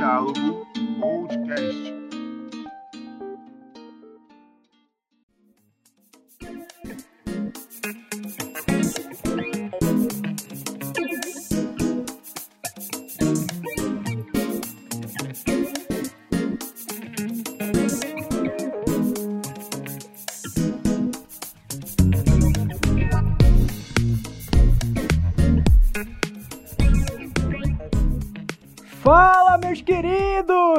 Diálogo Podcast.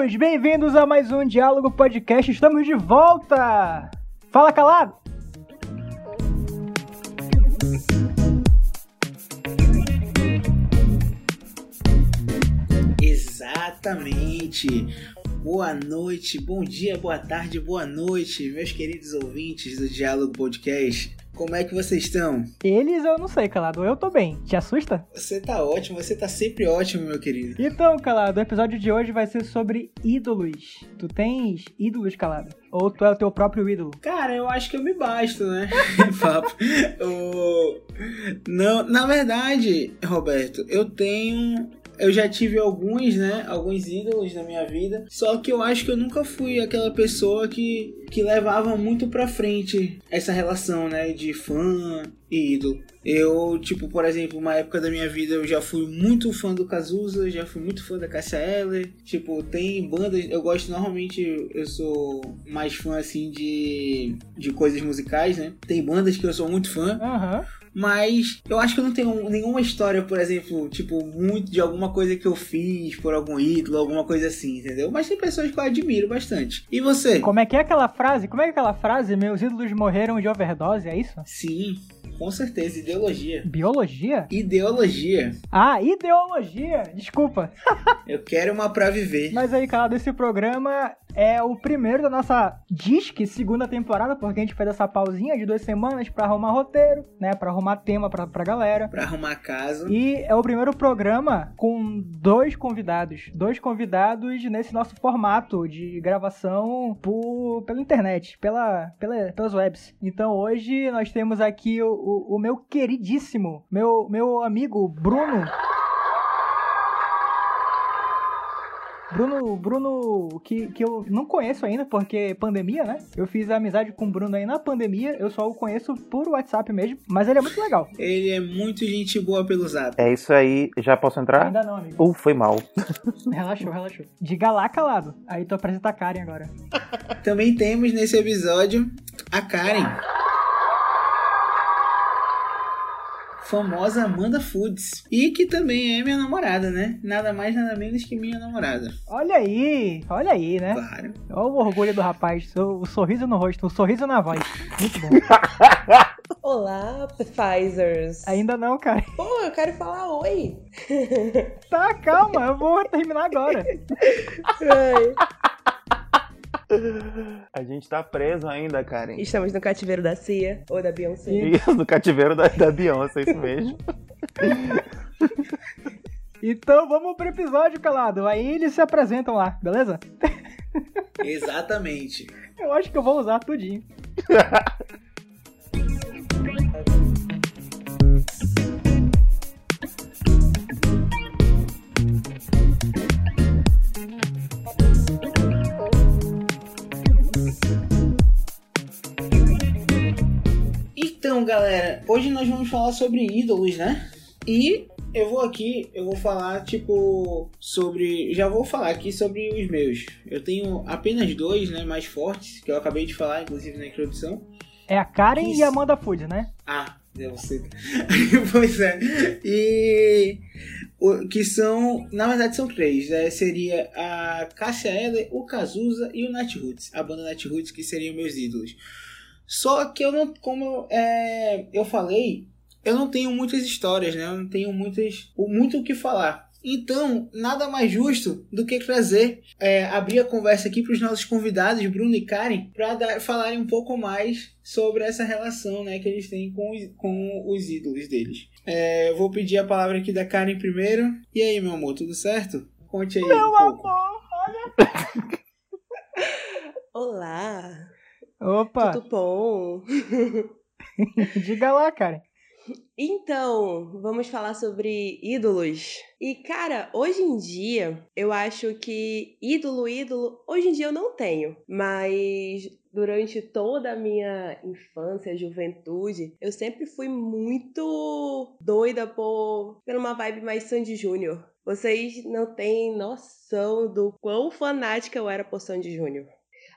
Queridos! Bem-vindos a mais um Diálogo Podcast. Estamos de volta! Fala, calado! Exatamente. Boa noite, bom dia, boa tarde, boa noite, meus queridos ouvintes do Diálogo Podcast. Como é que vocês estão? Eles eu não sei, calado. Eu tô bem. Te assusta? Você tá ótimo, você tá sempre ótimo, meu querido. Então, calado, o episódio de hoje vai ser sobre ídolos. Tu tens ídolos, calado? Ou tu é o teu próprio ídolo? Cara, eu acho que eu me basto, né? Papo. O- Não, na verdade, Roberto, eu tenho. Eu já tive alguns, né? Alguns ídolos na minha vida. Só que eu acho que eu nunca fui aquela pessoa que, que levava muito pra frente essa relação, né? De fã e ídolo. Eu, tipo, por exemplo, uma época da minha vida eu já fui muito fã do Cazuza, já fui muito fã da Cassia Eller. Tipo, tem bandas, eu gosto normalmente, eu sou mais fã assim de, de coisas musicais, né? Tem bandas que eu sou muito fã, Aham. Mas eu acho que eu não tenho nenhuma história, por exemplo, tipo, muito de alguma coisa que eu fiz por algum ídolo, alguma coisa assim, entendeu? Mas tem pessoas que eu admiro bastante. E você? Como é que é aquela frase? Como é que é aquela frase? Meus ídolos morreram de overdose, é isso? Sim, com certeza, ideologia. Biologia? Ideologia. Ah, ideologia! Desculpa. Eu quero uma pra viver. Mas aí, calado, esse programa é o primeiro da nossa Disque segunda temporada, porque a gente fez essa pausinha de duas semanas pra arrumar roteiro, né? Pra arrumar tema pra, pra galera. Pra arrumar casa. E é o primeiro programa com dois convidados. Dois convidados nesse nosso formato de gravação por, pela internet, pela, pela, pelas webs. Então hoje nós temos aqui o, o, o meu queridíssimo, meu, meu amigo Bruno. Bruno, Bruno, que, que eu não conheço ainda, porque pandemia, né? Eu fiz amizade com o Bruno aí na pandemia, eu só o conheço por WhatsApp mesmo, mas ele é muito legal. Ele é muito gente boa pelo zap. É isso aí, já posso entrar? Ainda não, amigo. Uh, foi mal. Relaxou, relaxou. Diga lá, calado. Aí tu apresenta a Karen agora. Também temos nesse episódio a Karen. Famosa Amanda Foods. E que também é minha namorada, né? Nada mais, nada menos que minha namorada. Olha aí, olha aí, né? Claro. Olha o orgulho do rapaz, o, o sorriso no rosto, o sorriso na voz. Muito bom. Olá, Pfizers. Ainda não, cara. Pô, eu quero falar oi. Tá, calma, eu vou terminar agora. Ai, A gente tá preso ainda, Karen. Estamos no cativeiro da Cia ou da Beyoncé. Isso, no cativeiro da, da Beyoncé, isso mesmo. Então vamos pro episódio, calado. Aí eles se apresentam lá, beleza? Exatamente. Eu acho que eu vou usar tudinho. Então, galera, hoje nós vamos falar sobre ídolos, né? E eu vou aqui, eu vou falar, tipo, sobre. Já vou falar aqui sobre os meus. Eu tenho apenas dois, né? Mais fortes, que eu acabei de falar, inclusive na introdução. É a Karen Isso. e a Amanda Food, né? Ah, é você. pois é. E. o- Que são. Na verdade, são três. Né? Seria a Cássia Eller, o Cazuza e o Nat Roots. A banda Nat Roots, que seriam meus ídolos. Só que eu não. Como eu, é, eu falei, eu não tenho muitas histórias, né? Eu não tenho muitas, muito o que falar. Então, nada mais justo do que trazer, é, abrir a conversa aqui para os nossos convidados, Bruno e Karen, para falarem um pouco mais sobre essa relação né, que eles têm com os, com os ídolos deles. É, eu vou pedir a palavra aqui da Karen primeiro. E aí, meu amor, tudo certo? Conte aí. Meu um pouco. amor, olha. Olá, Opa, tudo bom? diga lá, Karen. Então, vamos falar sobre ídolos. E, cara, hoje em dia, eu acho que ídolo, ídolo, hoje em dia eu não tenho. Mas durante toda a minha infância, juventude, eu sempre fui muito doida por, por uma vibe mais Sandy Júnior. Vocês não têm noção do quão fanática eu era por Sandy Júnior.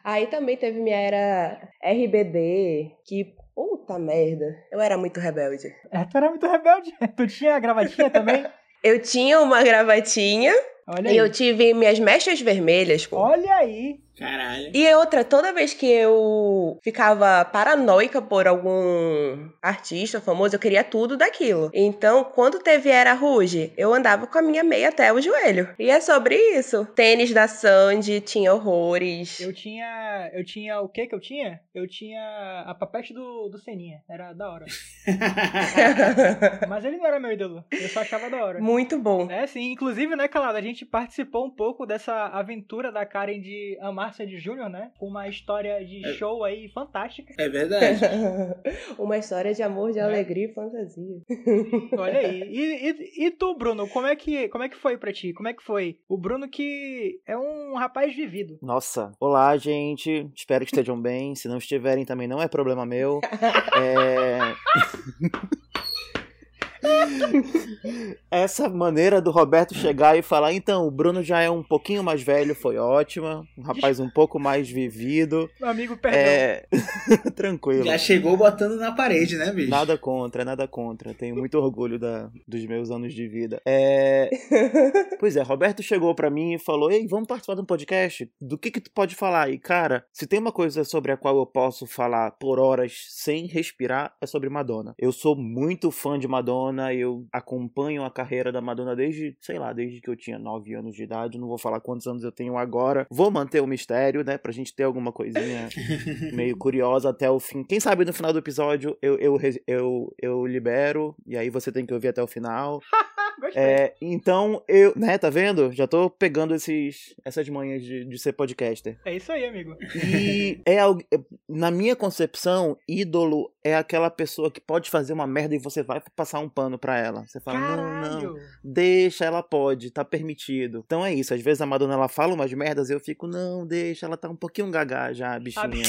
Aí também teve minha era RBD, que puta merda, eu era muito rebelde. É, tu era muito rebelde. Tu tinha a gravatinha também? Eu tinha uma gravatinha Olha e aí. eu tive minhas mechas vermelhas, pô. Olha aí. Caralho. E outra, toda vez que eu ficava paranoica por algum artista famoso, eu queria tudo daquilo. Então, quando teve Era Ruge, eu andava com a minha meia até o joelho. E é sobre isso. Tênis da Sandy, tinha horrores. Eu tinha. Eu tinha o que que eu tinha? Eu tinha a papete do, do Seninha. Era da hora. Mas ele não era meu ídolo. Eu só achava da hora. Muito bom. É, sim. Inclusive, né, Calada, a gente participou um pouco dessa aventura da Karen de amar Sandy Júnior, né? Com uma história de É. show aí fantástica. É verdade. Uma história de amor, de É. alegria e fantasia. Olha aí. E, e, e tu, Bruno, como é, que, como é que foi pra ti? Como é que foi? O Bruno que é um rapaz vivido. Nossa, olá, gente. Espero que estejam bem. Se não estiverem, também não é problema meu. É... Essa maneira do Roberto chegar e falar, então, o Bruno já é um pouquinho mais velho, foi ótima. Um rapaz um pouco mais vivido. Meu amigo, perdão. É. Tranquilo. Já chegou botando na parede, né, bicho? Nada contra, nada contra. Tenho muito orgulho da, dos meus anos de vida. É... Pois é, Roberto chegou pra mim e falou: Ei, vamos participar de um podcast? Do que que tu pode falar? E cara, se tem uma coisa sobre a qual eu posso falar por horas sem respirar, é sobre Madonna. Eu sou muito fã de Madonna, eu acompanho a carreira da Madonna desde, sei lá, desde que eu tinha 9 anos de idade. Não vou falar quantos anos eu tenho agora. Vou manter o mistério, né? Pra gente ter alguma coisinha meio curiosa até o fim. Quem sabe no final do episódio eu, eu, eu, eu libero, e aí você tem que ouvir até o final. É, então, eu, né, tá vendo? Já tô pegando esses, essas manhas de, de ser podcaster. É isso aí, amigo. E é algo, é- na minha concepção, ídolo é aquela pessoa que pode fazer uma merda e você vai passar um pano pra ela. Você fala, não, não, Caralho. deixa, ela pode, tá permitido. Então é isso, às vezes a Madonna ela fala umas merdas e eu fico, não, deixa, ela tá um pouquinho gaga já, bichinha.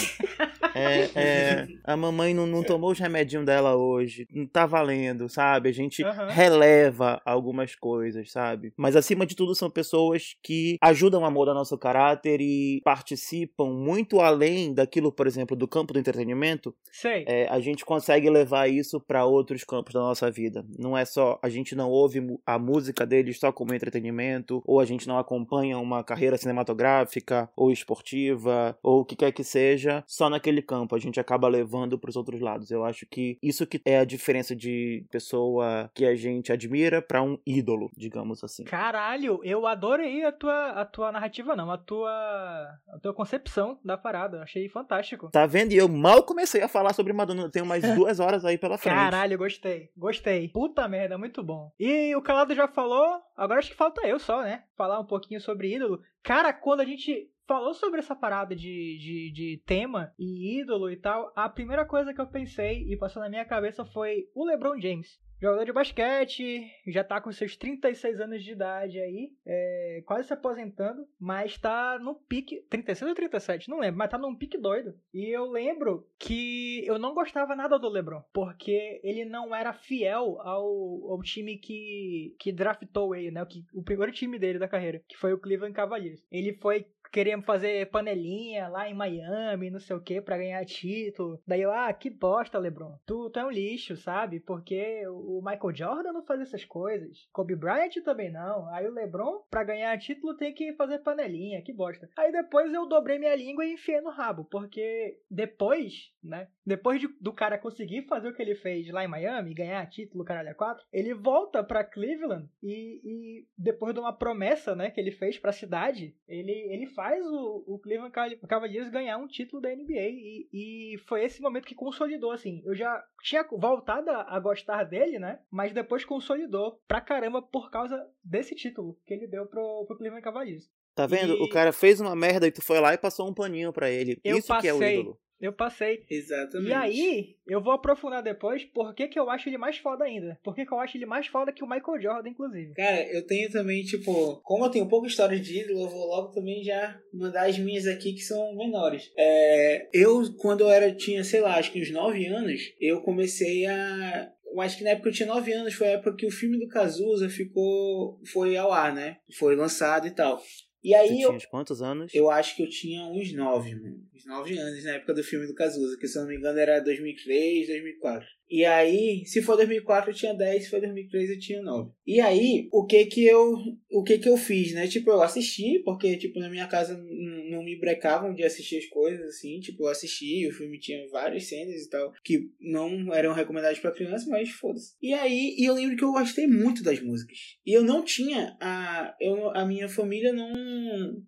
É, é, a mamãe não, não tomou os remedinhos dela hoje, não tá valendo, sabe? A gente Aham. releva algumas coisas, sabe? Mas acima de tudo são pessoas que ajudam a moldar nosso caráter e participam muito além daquilo, por exemplo, do campo do entretenimento. Sei. É, gente consegue levar isso pra outros campos da nossa vida. Não é só a gente não ouve a música deles só como entretenimento, ou a gente não acompanha uma carreira cinematográfica ou esportiva ou o que quer que seja só naquele campo. A gente acaba levando pros outros lados. Eu acho que isso que é a diferença de pessoa que a gente admira pra um ídolo, digamos assim. Caralho, eu adorei a tua, a tua narrativa, não, a tua, a tua concepção da parada. Achei fantástico. Tá vendo? E eu mal comecei a falar sobre Madonna. Tenho mais duas horas aí pela frente. Caralho, gostei. Gostei. Puta merda, muito bom. E o Calado já falou, agora acho que falta eu só, né? Falar um pouquinho sobre ídolo. Cara, quando a gente falou sobre essa parada de, de, de tema e ídolo e tal, a primeira coisa que eu pensei e passou na minha cabeça foi o LeBron James. Jogador de basquete, já tá com seus 36 anos de idade aí, é, quase se aposentando, mas tá no pique. 36 ou 37? Não lembro, mas tá num pique doido. E eu lembro que eu não gostava nada do LeBron, porque ele não era fiel ao, ao time que, que draftou ele, né? O, que, o primeiro time dele da carreira, que foi o Cleveland Cavaliers. Ele foi queria fazer panelinha lá em Miami, não sei o que, pra ganhar título. Daí eu, ah, que bosta, LeBron. Tu, tu é um lixo, sabe? Porque o Michael Jordan não faz essas coisas. Kobe Bryant também não. Aí o LeBron, pra ganhar título, tem que fazer panelinha, que bosta. Aí depois eu dobrei minha língua e enfiei no rabo, porque depois, né? Depois de- do cara conseguir fazer o que ele fez lá em Miami, ganhar título, caralho, a quatro, ele volta pra Cleveland e, e depois de uma promessa, né, que ele fez pra cidade, ele, ele faz o, o Cleveland Caval- Cavaliers ganhar um título da NBA e, e foi esse momento que consolidou, assim. Eu já tinha voltado a, a gostar dele, né, mas depois consolidou pra caramba por causa desse título que ele deu pro, pro Cleveland Cavaliers. Tá vendo? E- O cara fez uma merda e tu foi lá e passou um paninho pra ele. Eu Isso que é o passei. ídolo. Eu passei. Exatamente. E aí, eu vou aprofundar depois por que, que eu acho ele mais foda ainda. Por que, que eu acho ele mais foda que o Michael Jordan, inclusive. Cara, eu tenho também, tipo, como eu tenho pouca história de ídolo, eu vou logo também já mandar as minhas aqui que são menores. É, eu, quando eu era, tinha, sei lá, acho que uns 9 anos, eu comecei a. Eu acho que na época eu tinha 9 anos, foi a época que o filme do Cazuza ficou. foi ao ar, né? Foi lançado e tal. E Tu aí eu, tinha quantos anos? eu acho que eu tinha uns 9, mano. Uns 9 anos na época do filme do Cazuza, que se eu não me engano era 2003, 2004. E aí, se for 2004 eu tinha 10, se for 2003 eu tinha 9. E aí, o que que eu, o que que eu fiz, né? Tipo, eu assisti, porque tipo na minha casa não me brecavam de assistir as coisas assim, tipo, eu assisti, o filme tinha várias cenas e tal que não eram recomendadas pra criança, mas foda-se. E aí, e eu lembro que eu gostei muito das músicas. E eu não tinha a eu a minha família não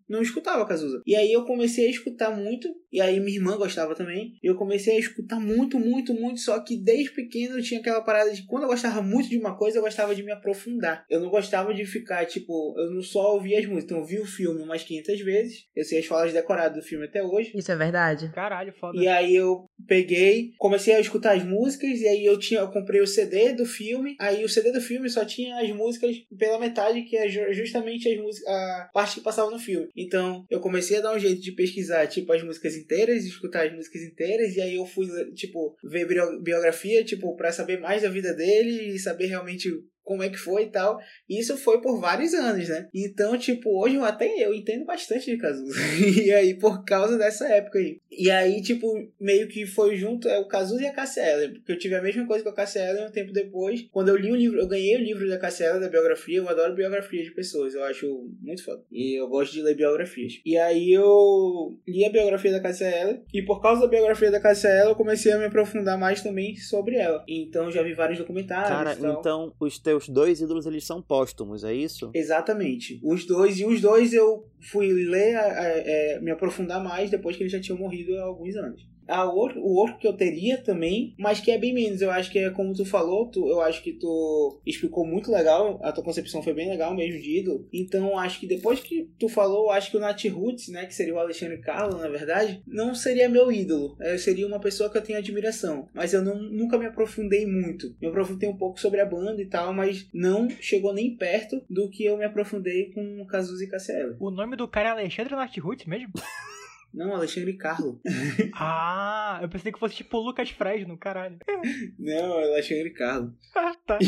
não escutava Cazuza. E aí eu comecei a escutar muito, e aí minha irmã gostava também. E eu comecei a escutar muito, muito, muito, só que desde pequeno eu tinha aquela parada de quando eu gostava muito de uma coisa, eu gostava de me aprofundar. Eu não gostava de ficar, tipo, eu não só ouvia as músicas, então eu vi o filme umas 500 vezes. Eu sei as falas decoradas do filme até hoje. Isso é verdade? Caralho, foda. E aí eu peguei, comecei a escutar as músicas, e aí eu tinha, eu comprei o CD do filme. Aí o CD do filme só tinha as músicas pela metade, que é ju- justamente as músicas, a parte que passava no filme. Então eu comecei a dar um jeito de pesquisar, tipo, as músicas inteiras, escutar as músicas inteiras, e aí eu fui, tipo, ver bio- biografia, tipo, pra saber mais da vida dele e saber realmente como é que foi e tal. E isso foi por vários anos, né? Então, tipo, hoje eu até eu entendo bastante de Cazuza. e aí, por causa dessa época aí. E aí, tipo, meio que foi junto, é o Cazuza e a Cassia Eller, porque eu tive a mesma coisa com a Cassia Eller um tempo depois. Quando eu li o livro, eu ganhei o livro da Cassia Eller, da biografia, eu adoro biografias de pessoas, eu acho muito foda. E eu gosto de ler biografias. E aí eu li a biografia da Cassia Eller, e por causa da biografia da Cassia Eller, eu comecei a me aprofundar mais também sobre ela. Então já vi vários documentários Cara, então os teus dois ídolos eles são póstumos, é isso? Exatamente. Os dois, e os dois eu fui ler, a- é, me aprofundar mais depois que eles já tinham morrido há alguns anos. A outro, o outro que eu teria também, mas que é bem menos. Eu acho que é como tu falou, tu, eu acho que tu explicou muito legal, a tua concepção foi bem legal mesmo de ídolo. Então eu acho que depois que tu falou, eu acho que o Nat Roots, né, que seria o Alexandre Carlo, na verdade, não seria meu ídolo. Eu seria uma pessoa que eu tenho admiração. Mas eu não, nunca me aprofundei muito. Me aprofundei um pouco sobre a banda e tal, mas não chegou nem perto do que eu me aprofundei com Cazuza e Cassiela. O nome do cara é Alexandre Nartroots mesmo? Não, Alexandre Carlo. ah, eu pensei que fosse tipo o Lucas Fresno, caralho. Não, Alexandre Carlo. Tá.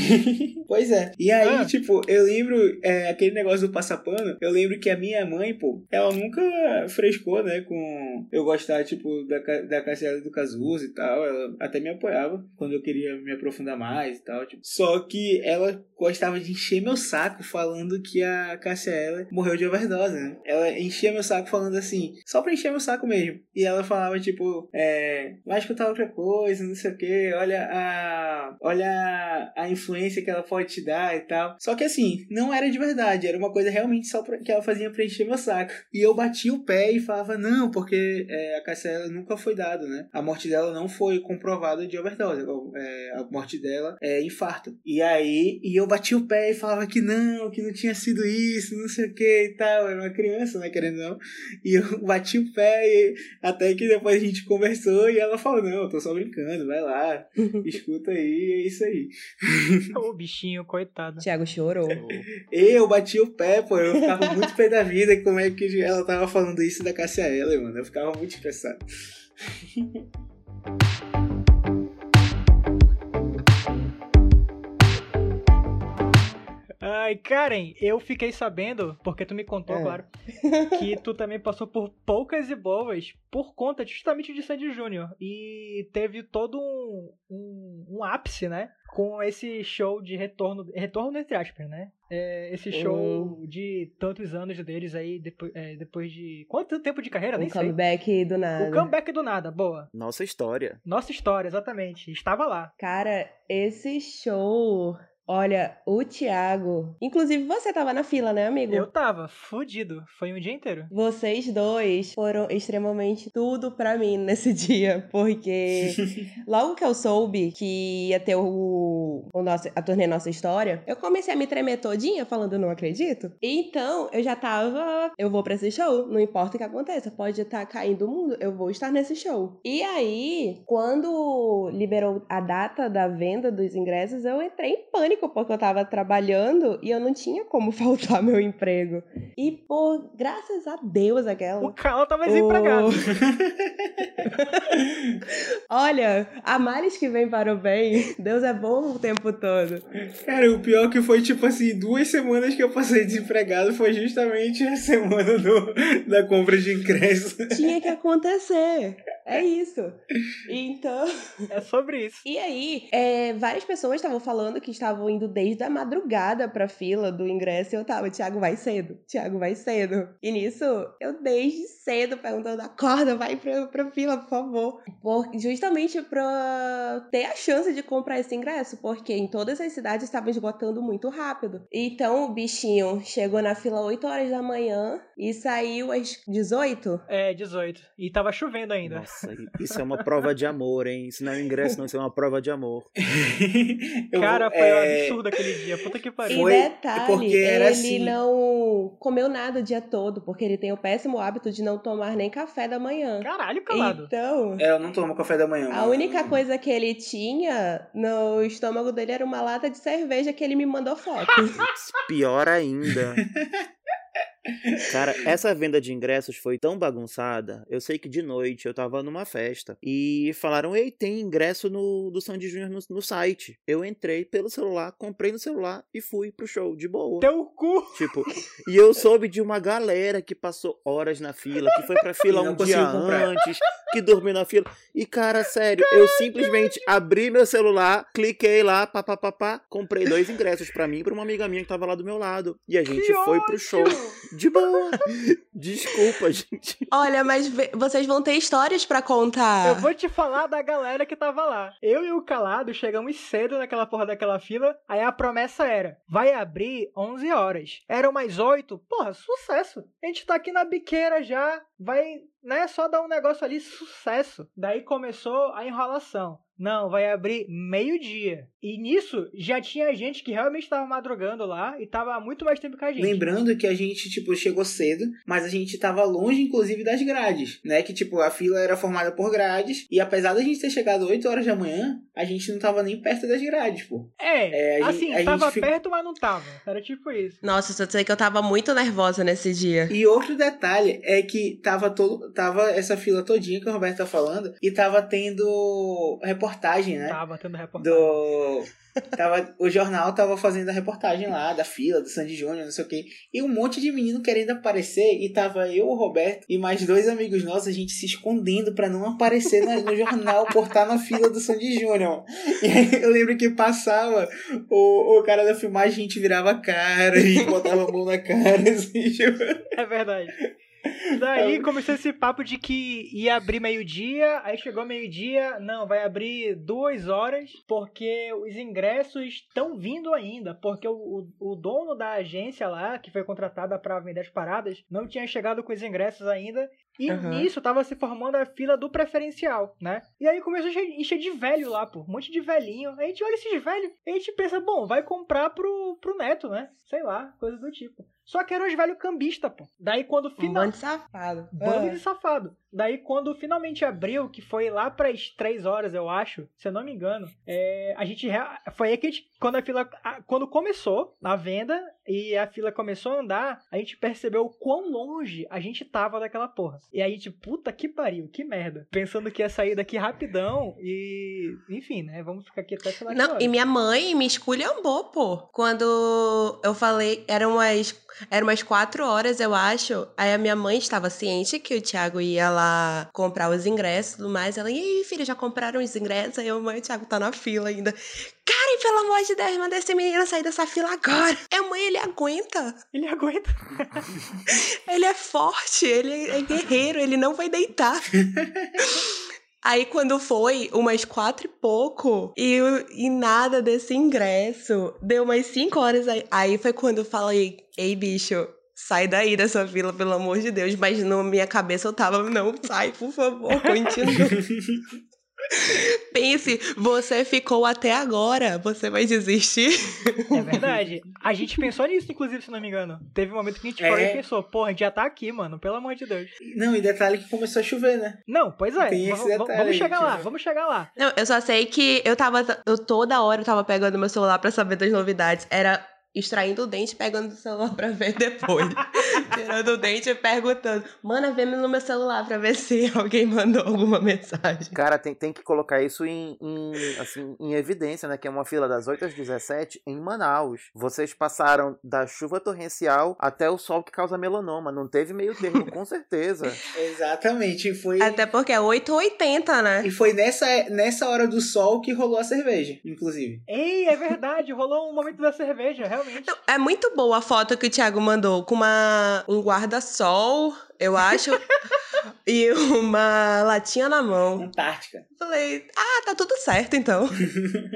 Pois é. E aí, Ah. tipo, eu lembro é, aquele negócio do passapano. Eu lembro que a minha mãe, pô, ela nunca frescou, né, com eu gostar, tipo, da, da Cassiela do Cazuza e tal. Ela até me apoiava quando eu queria me aprofundar mais e tal. Tipo. Só que ela gostava de encher meu saco falando que a Cassiela morreu de overdose, né? Ela enchia meu saco falando assim, só pra encher meu saco mesmo. E ela falava, tipo, é, vai escutar outra coisa, não sei o que, olha a. Olha a, a influência que ela pode te dar e tal. Só que assim, não era de verdade, era uma coisa realmente só pra, que ela fazia pra encher meu saco. E eu batia o pé e falava, não, porque é, a Cassiela nunca foi dado, né? A morte dela não foi comprovada de overdose. É, a morte dela é infarto. E aí, e eu batia o pé e falava que não, que não tinha sido isso, não sei o que e tal. Eu era uma criança, né, querendo não. E eu bati o pé e até que depois a gente conversou e ela falou, não, eu tô só brincando, vai lá, escuta aí, é isso aí. Ô, bichinho, coitado. Tiago chorou. Eu bati o pé, pô, eu ficava muito pé da vida como é que ela tava falando isso da Cassia Eller, mano. Eu ficava muito estressado. Ai, Karen, eu fiquei sabendo, porque tu me contou, É. claro, que tu também passou por poucas e boas por conta justamente de Sandy Júnior. E teve todo um, um, um ápice, né? Com esse show de retorno, retorno entre aspas, né? É, esse show de tantos anos deles aí, depois, é, depois de. Quanto tempo de carreira? O Nem sei. comeback do nada. O comeback do nada, boa. Nossa história. Nossa história, exatamente. Estava lá. Cara, esse show. Olha, o Thiago. Inclusive, você tava na fila, né, amigo? Eu tava fudido. Foi um dia inteiro. Vocês dois foram extremamente tudo pra mim nesse dia, porque logo que eu soube que ia ter o, o nosso, a turnê Nossa História, eu comecei a me tremer todinha falando não acredito. Então, eu já tava, eu vou pra esse show, não importa o que aconteça, pode estar caindo o mundo, eu vou estar nesse show. E aí, quando liberou a data da venda dos ingressos, eu entrei em pânico porque eu tava trabalhando e eu não tinha como faltar meu emprego. E por graças a Deus aquela. O Carl tava desempregado. O- Olha, a males que vem para o bem, Deus é bom o tempo todo. Cara, o pior que foi, tipo assim, duas semanas que eu passei desempregado foi justamente a semana do, da compra de ingresso. Tinha que acontecer. É isso. Então. É sobre isso. E aí, é, várias pessoas estavam falando que estavam indo desde a madrugada pra fila do ingresso e eu tava, Thiago, vai cedo. Thiago, vai cedo. E nisso, eu desde cedo perguntando, acorda, vai pra, pra fila, por favor. Por, justamente pra ter a chance de comprar esse ingresso, porque em todas as cidades estavam esgotando muito rápido. Então, o bichinho chegou na fila 8 horas da manhã e saiu às 18. É, 18. E tava chovendo ainda. Nossa, isso é uma prova de amor, hein? Isso não é um ingresso, não, isso é uma prova de amor. Eu Cara, foi um é, absurdo aquele dia. Puta que pariu. Foi- e detalhe, porque ele assim. não comeu nada o dia todo, porque ele tem o péssimo hábito de não tomar nem café da manhã. Caralho, calado. Então, É, eu não tomo café da manhã. a única coisa que ele tinha no estômago dele era uma lata de cerveja que ele me mandou foto. Pior ainda. Cara, essa venda de ingressos foi tão bagunçada. Eu sei que de noite eu tava numa festa e falaram: Ei, tem ingresso no, do Sandy Júnior no, no site. Eu entrei pelo celular, comprei no celular e fui pro show de boa. Teu cu. Tipo, e eu soube de uma galera que passou horas na fila, que foi pra fila um dia comprar. antes, que dormiu na fila. E, cara, sério, eu simplesmente abri meu celular, cliquei lá, papapá, comprei dois ingressos pra mim e pra uma amiga minha que tava lá do meu lado. E a gente Que foi pro show de boa. Desculpa, gente. Olha, mas vocês vão ter histórias pra contar. Eu vou te falar da galera que tava lá. Eu e o Calado chegamos cedo naquela porra daquela fila. Aí a promessa era: vai abrir 11 horas. Eram mais 8. Porra, sucesso. A gente tá aqui na biqueira já. Vai, né? Só dar um negócio ali, sucesso. Daí começou a enrolação. Não, vai abrir meio-dia. E nisso já tinha gente que realmente tava madrugando lá e tava há muito mais tempo que a gente. Lembrando que a gente, tipo, chegou cedo, mas a gente tava longe, inclusive, das grades, né? Que, tipo, a fila era formada por grades, e apesar da gente ter chegado 8 horas da manhã, a gente não tava nem perto das grades, pô. É, É, a assim, gente- a tava gente perto, mas não tava. Era tipo isso. Nossa, só sei que eu tava muito nervosa nesse dia. E outro detalhe é que tava todo. Tava essa fila todinha que o Roberto tá falando, e tava tendo reportagem, né? Tava tendo reportagem. do. Tava, o jornal tava fazendo a reportagem lá da fila, do Sandy Júnior, não sei o que. E um monte de menino querendo aparecer. E tava eu, o Roberto e mais dois amigos nossos, a gente se escondendo pra não aparecer no jornal por estar na fila do Sandy Júnior. E aí eu lembro que passava o, o cara da filmagem, a gente virava a cara e botava a mão na cara, assim, tipo. É verdade. Daí começou esse papo de que ia abrir meio-dia, aí chegou meio-dia, não, vai abrir duas horas, porque os ingressos estão vindo ainda, porque o, o, o dono da agência lá, que foi contratada para vender as paradas, não tinha chegado com os ingressos ainda, e Aham. nisso tava se formando a fila do preferencial, né? E aí começou a encher, de velho lá, pô, um monte de velhinho. Aí a gente olha esses velhos, e a gente pensa, bom, vai comprar pro, pro neto, né? Sei lá, coisa do tipo. Só que eram os velhos cambistas, pô. Daí quando Um final... de safado. Bando Ah. de safado. Daí, quando finalmente abriu, que foi lá pras 3 horas, eu acho, se eu não me engano, é, a gente. Foi aí que a gente. Quando a fila. a- Quando começou a venda e a fila começou a andar, a gente percebeu o quão longe a gente tava daquela porra. E aí, a gente, puta que pariu, que merda. Pensando que ia sair daqui rapidão e. Enfim, né? Vamos ficar aqui até que Não, e minha mãe me esculhambou, pô. Quando eu falei, eram umas, eram umas quatro horas, eu acho. Aí a minha mãe estava ciente que o Thiago ia lá comprar os ingressos e tudo mais. Ela, e aí, filha, já compraram os ingressos? Aí eu, mãe, o Thiago tá na fila ainda. Karen, pelo amor de Deus, manda esse menino sair dessa fila agora. É, mãe, ele aguenta. Ele aguenta. Ele é forte, ele é guerreiro, ele não vai deitar. Aí quando foi umas quatro e pouco, e, e nada desse ingresso, deu umas cinco horas aí. Aí foi quando eu falei, ei bicho, sai daí dessa vila, pelo amor de Deus. Mas na minha cabeça eu tava, não, sai, por favor, continua. Pense, você ficou até agora, você vai desistir? É verdade. A gente pensou nisso, inclusive, se não me engano. Teve um momento que a gente É. falou e pensou, porra, a gente já tá aqui, mano, pelo amor de Deus. Não, e detalhe que começou a chover, né? Não, pois é. Tem esse detalhe vamos chegar lá, vamos chegar lá. Não, eu só sei que eu tava. Eu toda hora eu tava pegando meu celular pra saber das novidades. Era extraindo o dente pegando o celular pra ver depois. Tirando o dente e perguntando. Mana, vê no meu celular pra ver se alguém mandou alguma mensagem. Cara, tem, tem que colocar isso em, em, assim, em evidência, né? Que é uma fila das 8 às 17 em Manaus. Vocês passaram da chuva torrencial até o sol que causa melanoma. Não teve meio termo, com certeza. Exatamente. Foi, Até porque é 880, né? e foi nessa, nessa hora do sol que rolou a cerveja, inclusive. Ei, é verdade, rolou um momento da cerveja, realmente. É muito boa a foto que o Thiago mandou com uma, um guarda-sol, eu acho, e uma latinha na mão. Antártica. Falei, ah, tá tudo certo então.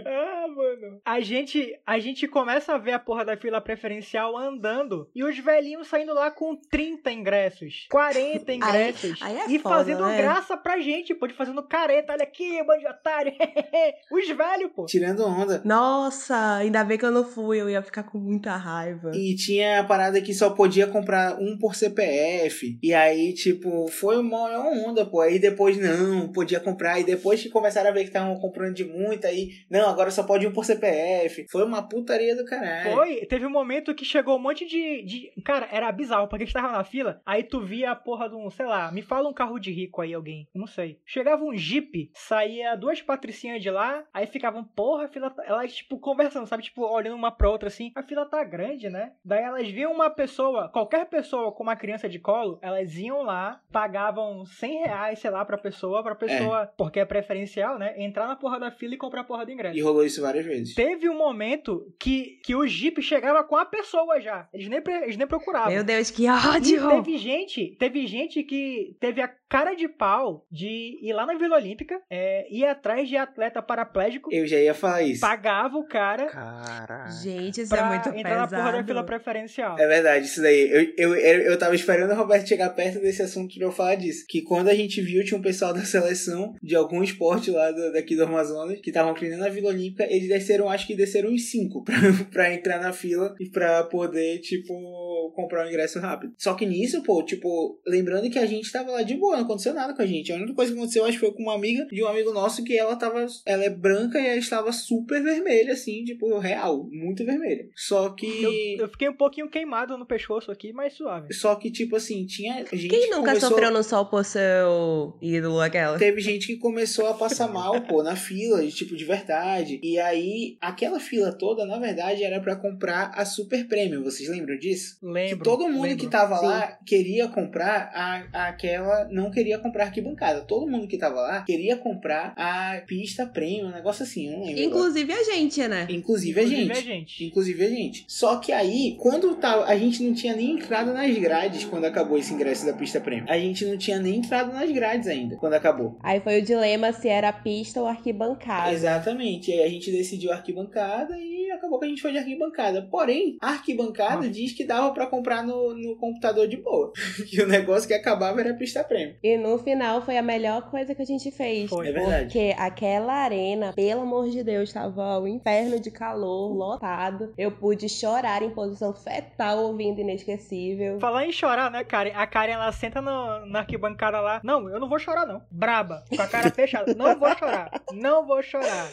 Ah, mano. A gente, a gente começa a ver a porra da fila preferencial andando e os velhinhos saindo lá com 30 ingressos, 40 ingressos. aí é e foda, fazendo né? graça pra gente, pô, de fazendo careta. Olha aqui, bando de otário. os velhos, pô. Tirando onda. Nossa, ainda bem que eu não fui, eu ia ficar com muita raiva. E tinha a parada que só podia comprar um por CPF. E aí, tipo, foi uma onda, pô. Aí depois não, podia comprar. E depois que começaram a ver que estavam comprando de muito, aí, não, agora só pode um por CPF. Foi uma putaria do caralho. Foi, teve um momento que chegou um monte de, de. Cara, era bizarro, porque a gente tava na fila, aí tu via a porra de um, sei lá, me fala um carro de rico aí, alguém. Não sei. Chegava um Jeep, saía duas patricinhas de lá, aí ficavam, porra, a fila. tá-" Elas, tipo, conversando, sabe? Tipo, olhando uma pra outra assim. A fila tá grande, né? Daí elas viam uma pessoa, qualquer pessoa com uma criança de colo, elas iam lá, pagavam 100 reais, sei lá, pra pessoa, pra pessoa, porque é preferencial, né? Entrar na porra da fila e comprar a porra do ingresso. E rolou isso várias vezes. Teve um momento que, que o Jeep chegava com a pessoa já. Eles nem, eles nem procuravam. Meu Deus, que E ódio! teve gente, teve gente que teve a cara de pau de ir lá na Vila Olímpica, é, ir atrás de atleta paraplégico, Eu já ia falar isso. pagava o cara Caraca. Gente, isso pra é muito entrar na porra da pesado. fila preferencial. É verdade, isso daí. Eu, eu, eu, eu tava esperando o Roberto chegar perto desse assunto pra eu falar disso. Que quando a gente viu, tinha um pessoal da seleção de algum esporte lá do- daqui do Amazonas que estavam treinando na Vila Olímpica. Eles desceram, acho que desceram uns cinco pra, pra entrar na fila e pra poder, tipo, comprar o ingresso rápido. Só que nisso, pô, tipo, lembrando que a gente tava lá de boa, não aconteceu nada com a gente. A única coisa que aconteceu, acho que foi com uma amiga de um amigo nosso que ela tava. Ela é branca e ela estava super vermelha, assim, tipo, real, muito vermelha. Só que. Eu, eu fiquei um pouquinho queimado no pescoço aqui, mas suave. Só que, tipo assim, tinha gente Quem que nunca começou... sofreu no sol por seu ídolo aquela? Teve gente que começou a passar mal, pô, na fila, de, tipo, de verdade. E aí, aquela fila toda, na verdade, era pra comprar a Super Premium. Vocês lembram disso? Lembro. que todo mundo lembro. que tava Sim. lá queria comprar a, aquela. Não queria comprar arquibancada. Todo mundo que tava lá queria comprar a pista premium, um negócio assim, eu não lembro. agora. Inclusive a gente, né? Inclusive a Inclusive gente. a gente. Inclusive a gente. Só que aí, quando tava, a gente não tinha nem entrado nas grades quando acabou esse ingresso da pista premium. A gente não tinha nem entrado nas grades ainda quando acabou. Aí foi o dilema se era pista ou arquibancada. Exatamente. E aí a gente decidiu arquibancada e acabou que a gente foi de arquibancada. Porém, a arquibancada Ah. diz que dava pra comprar no, no computador de boa. que o negócio que acabava era a pista premium. E no final foi a melhor coisa que a gente fez. Foi. É verdade. Porque aquela arena, pelo amor de Deus, tava o inferno de calor, lotado. Eu pude chorar em posição fetal ouvindo Inesquecível. Falar em chorar, né, Karen? A Karen, ela senta no- na arquibancada lá. Não, eu não vou chorar, não. Braba, com a cara fechada. Não vou chorar. Não vou chorar.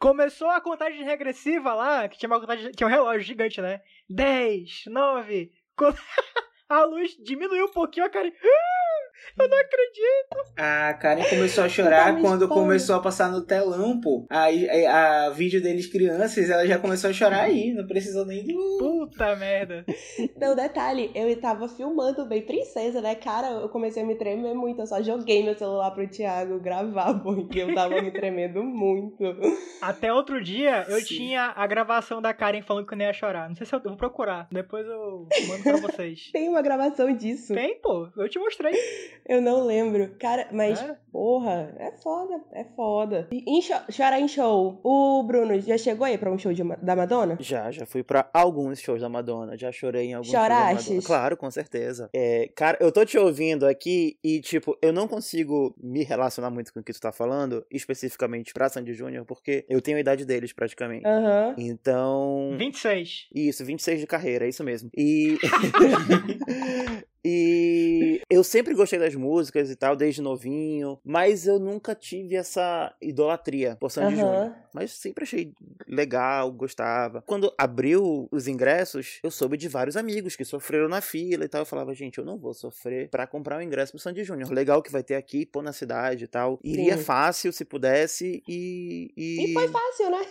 Começou a contagem regressiva lá, que tinha uma contagem, tinha um relógio gigante, né? 10, 9. Quando a luz diminuiu um pouquinho, a Karen. "Ah, Eu não acredito. A Karen começou a chorar quando começou a passar no telão, pô. Aí a, a vídeo deles crianças, ela já começou a chorar aí. Não precisou nem do. Puta merda. Não, detalhe, eu tava filmando bem princesa, né? Cara, eu comecei a me tremer muito. Eu só joguei meu celular pro Thiago gravar, porque eu tava me tremendo muito. Até outro dia, eu Sim. tinha a gravação da Karen falando que eu não ia chorar. Não sei se eu, eu vou procurar. Depois eu mando pra vocês. Tem uma gravação disso. Tem, pô. Eu te mostrei. Eu não lembro. Cara, mas, É? porra, é foda, é foda. Em show, chorar em show. O Bruno já chegou aí pra um show de da Madonna? Já, já fui pra alguns shows da Madonna, já chorei em alguns shows da Chorastes? Madonna. Claro, com certeza. É, cara, eu tô te ouvindo aqui e, tipo, eu não consigo me relacionar muito com o que tu tá falando, especificamente pra Sandy Júnior, porque eu tenho a idade deles praticamente. Aham. Então. 26. Isso, 26 de carreira, é isso mesmo. E. e eu sempre gostei das músicas e tal, desde novinho, mas eu nunca tive essa idolatria por Sandy Júnior. Aham. Mas sempre achei legal, gostava. Quando abriu os ingressos, eu soube de vários amigos que sofreram na fila e tal. Eu falava, gente, eu não vou sofrer pra comprar um ingresso pro Sandy Júnior. Legal que vai ter aqui, pô na cidade e tal. Iria Sim. fácil se pudesse e. E foi fácil, né?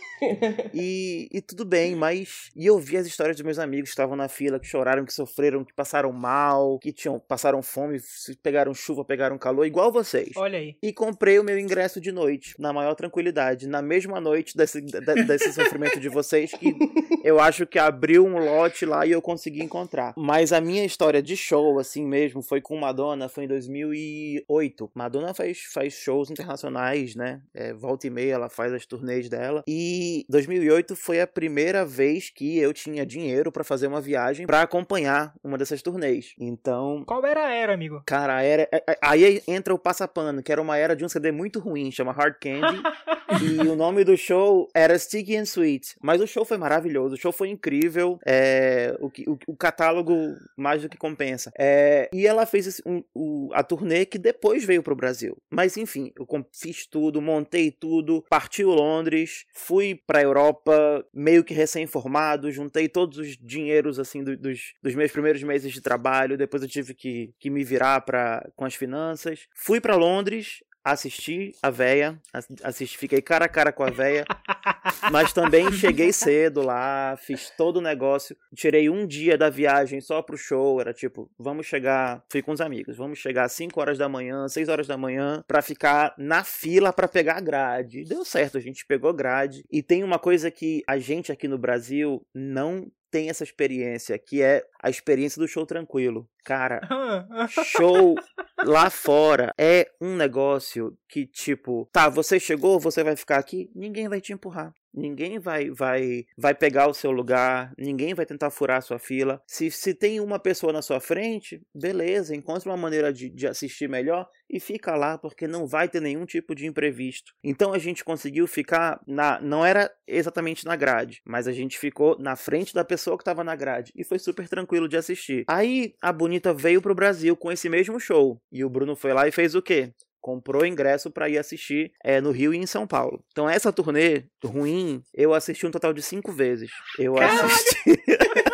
E, e tudo bem, mas. E eu vi as histórias dos meus amigos que estavam na fila, que choraram, que sofreram, que passaram mal, que tinham, passaram fome, pegaram chuva, pegaram calor, igual vocês. Olha aí. E comprei o meu ingresso de noite, na maior tranquilidade. Na mesma noite desse, de- desse sofrimento de vocês, que eu acho que abriu um lote lá e eu consegui encontrar. Mas a minha história de show, assim mesmo, foi com Madonna, foi em 2008. Madonna faz, faz shows internacionais, né? É, volta e meia ela faz as turnês dela. E 2008 foi a primeira vez que eu tinha dinheiro pra fazer uma viagem pra acompanhar uma dessas turnês. Então, Qual era a era, amigo? Cara, a era. é- é- Aí entra o Passapano, que era uma era de um CD muito ruim, chama Hard Candy. e o nome do show era Sticky and Sweet. Mas o show foi maravilhoso, o show foi incrível. É, o, o, o catálogo mais do que compensa. É, e ela fez esse- um- o- a turnê que depois veio pro Brasil. Mas enfim, eu fiz tudo, montei tudo, parti Londres, fui pra Europa meio que recém-formado, juntei todos os dinheiros assim do- dos, dos meus primeiros meses de trabalho. Depois eu tive que, que me virar pra, com as finanças. Fui pra Londres, assisti a véia, ass- assisti, fiquei cara a cara com a véia, mas também cheguei cedo lá, fiz todo o negócio, tirei um dia da viagem só pro show, era tipo, vamos chegar, fui com os amigos, vamos chegar às 5 horas da manhã, 6 horas da manhã, pra ficar na fila pra pegar a grade. Deu certo, a gente pegou grade, e tem uma coisa que a gente aqui no Brasil não tem essa experiência, que é a experiência do show tranquilo. Cara, show lá fora é um negócio que, tipo, tá, você chegou, você vai ficar aqui, ninguém vai te empurrar. Ninguém vai vai vai pegar o seu lugar, ninguém vai tentar furar a sua fila. Se, se tem uma pessoa na sua frente, beleza, encontra uma maneira de, de assistir melhor e fica lá, porque não vai ter nenhum tipo de imprevisto. Então a gente conseguiu ficar na. Não era exatamente na grade, mas a gente ficou na frente da pessoa que estava na grade e foi super tranquilo de assistir. Aí a Bonita veio pro Brasil com esse mesmo show e o Bruno foi lá e fez o quê? Comprou ingresso pra ir assistir é, no Rio e em São Paulo. Então essa turnê ruim, eu assisti um total de cinco vezes. Eu assisti.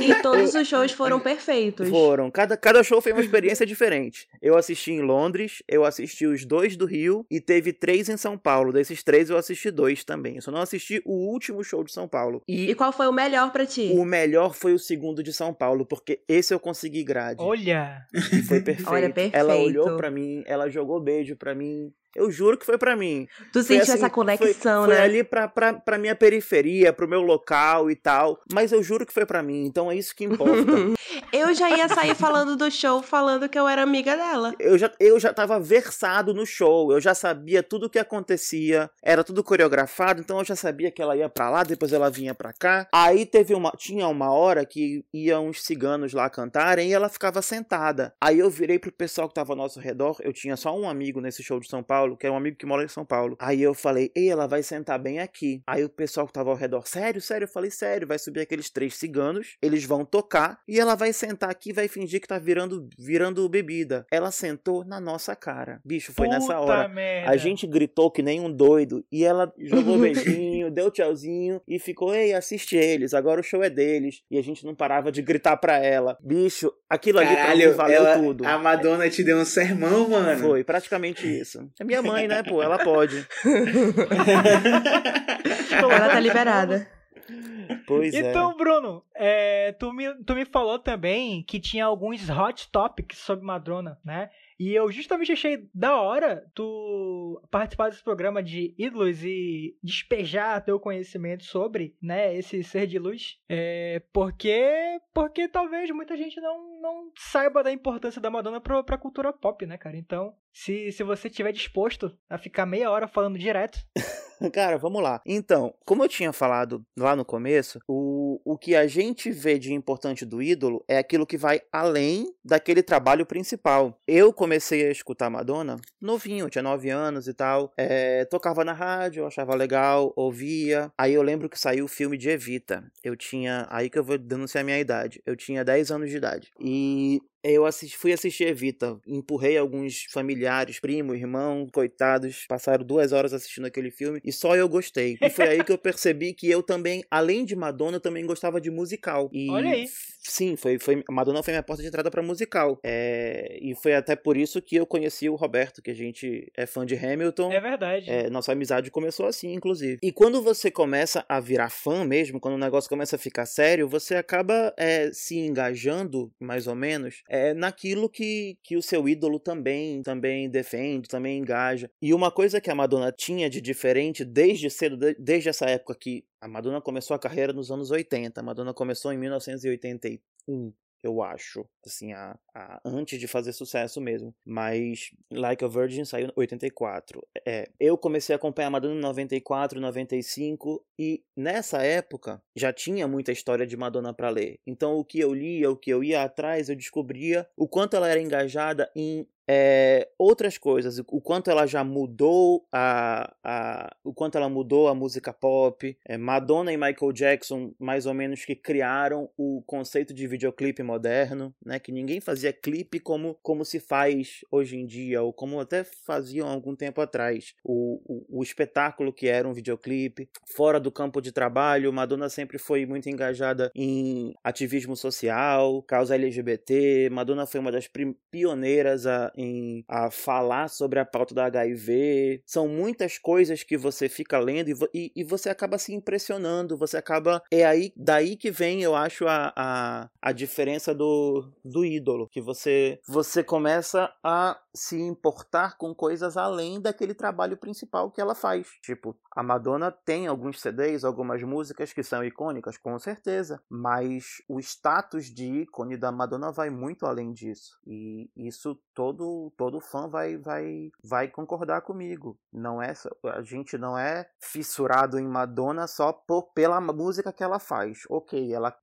E todos os shows foram perfeitos. Foram. Cada, cada show foi uma experiência diferente. Eu assisti em Londres, eu assisti os dois do Rio e teve três em São Paulo. Desses três eu assisti dois também. Eu só não assisti o último show de São Paulo. E, E qual foi o melhor pra ti? o melhor foi o segundo de São Paulo, porque esse eu consegui grade. Olha. E foi perfeito. Olha, perfeito. Ela olhou pra mim, ela jogou beijo pra mim. Eu juro que foi pra mim. Tu Foi sentiu assim, essa conexão, foi, foi né? ali pra, pra, pra minha periferia, pro meu local e tal. Mas eu juro que foi pra mim, então é isso que importa. Eu já ia sair falando do show, falando que eu era amiga dela. eu, já, eu já tava versado no show, eu já sabia tudo o que acontecia, era tudo coreografado, então eu já sabia que ela ia pra lá, depois ela vinha pra cá. Aí teve uma, tinha uma hora que iam uns ciganos lá cantarem e ela ficava sentada. Aí eu virei pro pessoal que tava ao nosso redor, eu tinha só um amigo nesse show de São Paulo, que é um amigo que mora em São Paulo. Aí eu falei, ei, ela vai sentar bem aqui. Aí o pessoal que tava ao redor, sério, sério, eu falei, sério, vai subir aqueles três ciganos, eles vão tocar e ela vai sentar aqui e vai fingir que tá virando, virando bebida. Ela sentou na nossa cara. Bicho, foi nessa Puta hora. merda. A gente gritou que nem um doido e ela jogou beijinho, deu tchauzinho e ficou, ei, assiste eles, agora o show é deles. E a gente não parava de gritar pra ela. Bicho, aquilo ali pra mim Caralho, valeu ela, tudo. a Madonna te deu um sermão, mano. Foi praticamente isso. É minha mãe, né, pô? Ela pode. Ela tá liberada. Pois é. Então, Bruno, é, tu, me, tu me falou também que tinha alguns hot topics sobre Madonna, né? E eu justamente achei da hora tu participar desse programa de ídolos e despejar teu conhecimento sobre, né, esse ser de luz. É, porque porque talvez muita gente não, não saiba da importância da Madonna pra, pra cultura pop, né, cara? Então, se, se você estiver disposto a ficar meia hora falando direto. Cara, vamos lá. Então, como eu tinha falado lá no começo, o, o que a gente vê de importante do ídolo é aquilo que vai além daquele trabalho principal. Eu comecei a escutar Madonna novinho, tinha 9 anos e tal. É, tocava na rádio, achava legal, ouvia. Aí eu lembro que saiu o filme de Evita. Eu tinha. Aí que eu vou denunciar a minha idade. Eu tinha 10 anos de idade. E eu assisti, fui assistir Evita, empurrei alguns familiares, primo, irmão, coitados, passaram duas horas assistindo aquele filme e só eu gostei. E foi aí que eu percebi que eu também, além de Madonna, também gostava de musical. E Olha aí. Sim, foi, foi Madonna foi minha porta de entrada para musical. É, e foi até por isso que eu conheci o Roberto, que a gente é fã de Hamilton. É verdade. É, nossa amizade começou assim, inclusive. E quando você começa a virar fã mesmo, quando o negócio começa a ficar sério, você acaba é, se engajando, mais ou menos, é, naquilo que, que o seu ídolo também, também defende, também engaja. E uma coisa que a Madonna tinha de diferente desde cedo, de- desde essa época que a Madonna começou a carreira nos anos 80, a Madonna começou em 1981 eu acho, assim, a, a- antes de fazer sucesso mesmo. Mas Like a Virgin saiu em 84. É, eu comecei a acompanhar a Madonna em 94, 95 e nessa época já tinha muita história de Madonna para ler. Então o que eu lia, o que eu ia atrás, eu descobria o quanto ela era engajada em é, outras coisas, o quanto ela já mudou a, a o quanto ela mudou a música pop, é, Madonna e Michael Jackson mais ou menos que criaram o conceito de videoclipe moderno, né, que ninguém fazia clipe como como se faz hoje em dia ou como até faziam algum tempo atrás, o, o, o espetáculo que era um videoclipe, fora do campo de trabalho, Madonna sempre foi muito engajada em ativismo social, causa LGBT, Madonna foi uma das pioneiras a, em a falar sobre a pauta da HIV. São muitas coisas que você fica lendo e, e, e você acaba se impressionando, você acaba. É aí daí que vem, eu acho, a, a, a diferença do, do ídolo. Que você, você começa a se importar com coisas além daquele trabalho principal que ela faz. Tipo, a Madonna tem alguns CDs, algumas músicas que são icônicas, com certeza, mas o status de ícone da Madonna vai muito além disso. E isso todo todo fã vai vai vai concordar comigo. Não é a gente não é fissurado em Madonna só por, pela música que ela faz. OK, ela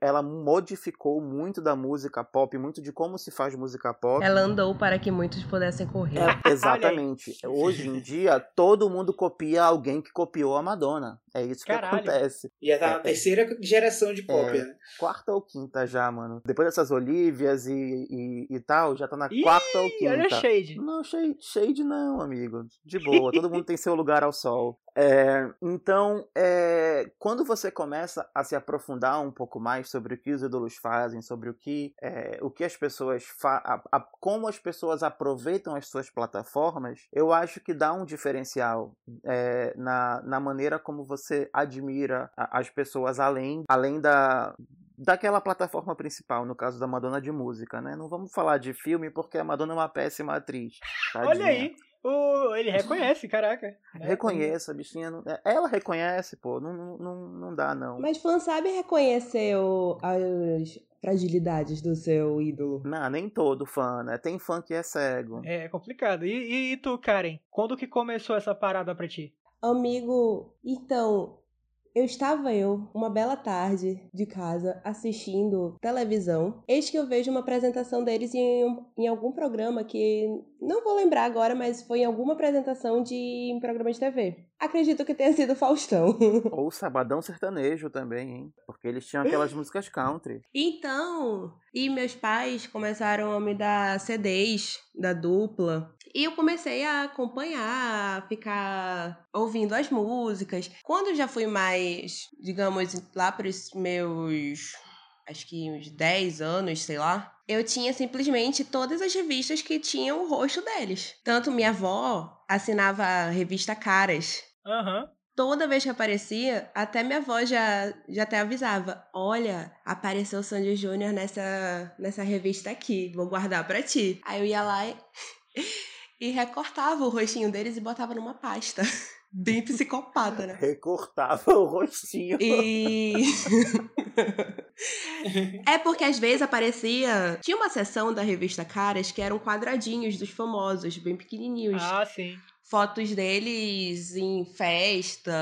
ela modificou muito da música pop, muito de como se faz música pop. Ela andou para que pudessem correr. É, exatamente. Hoje em dia, todo mundo copia alguém que copiou a Madonna. É isso que Caralho. acontece. Já tá na É, é. terceira geração de cópia. É. né? Quarta ou quinta já, mano. Depois dessas Olívias e, e, e tal, já tá na Ih, quarta ou quinta. olha Shade. Não, shade, shade não, amigo. De boa, todo mundo tem seu lugar ao sol. É, então, é, quando você começa a se aprofundar um pouco mais sobre o que os ídolos fazem, sobre o que, é, o que as pessoas a- a- como as pessoas aproveitam as suas plataformas, eu acho que dá um diferencial é, na, na maneira como você admira a- as pessoas além, além da, daquela plataforma principal, no caso da Madonna de música, né? Não vamos falar de filme porque a Madonna é uma péssima atriz. Olha tadinha. aí. O, ele reconhece, caraca. É, Reconheça, a bichinha. Não... é, Ela reconhece, pô. Não, não, não, não dá, não. Mas fã sabe reconhecer o- as fragilidades do seu ídolo. Não, nem todo fã, né? Tem fã que é cego. É complicado. E, e, e tu, Karen? Quando que começou essa parada pra ti? Amigo, então, eu estava eu, uma bela tarde de casa, assistindo televisão. Eis que eu vejo uma apresentação deles em, um- em algum programa que não vou lembrar agora, mas foi em alguma apresentação de um programa de TV. Acredito que tenha sido Faustão. Ou Sabadão Sertanejo também, hein? Porque eles tinham aquelas músicas country. Então, e meus pais começaram a me dar CDs da dupla. E eu comecei a acompanhar, a ficar ouvindo as músicas. Quando eu já fui mais, digamos, lá para os meus. Acho que uns 10 anos, sei lá. Eu tinha simplesmente todas as revistas que tinham o rosto deles. Tanto minha avó assinava a revista Caras. Aham. toda vez que aparecia, até minha avó já, já até avisava: Olha, apareceu o Sandy Júnior nessa, nessa revista aqui, vou guardar pra ti. Aí eu ia lá e, e recortava o rostinho deles e botava numa pasta. Bem psicopata, né? Recortava o rostinho. E. é porque às vezes aparecia. Tinha uma seção da revista Caras que eram quadradinhos dos famosos, bem pequenininhos. Ah, sim. Fotos deles em festa,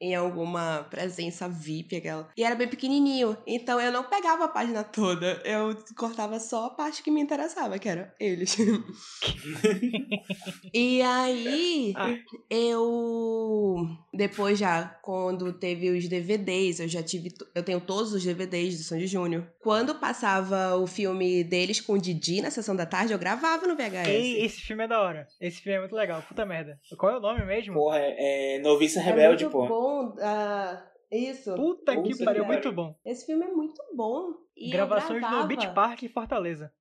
em alguma presença VIP, aquela. E era bem pequenininho. Então eu não pegava a página toda. Eu cortava só a parte que me interessava, que era eles. e aí, Ah. eu. Depois já, quando teve os DVDs, eu já tive. Eu tenho todos os DVDs do Sandy Júnior. Quando passava o filme deles com o Didi na sessão da tarde, eu gravava no VHS. Ei, esse filme é da hora. Esse filme é muito legal. Puta merda. Qual é o nome mesmo? Porra, é, é Noviça É Rebelde, muito pô. bom. Ah, isso. Puta que pariu, muito bom. Esse filme é muito bom. E Gravações no Beach Park em Fortaleza.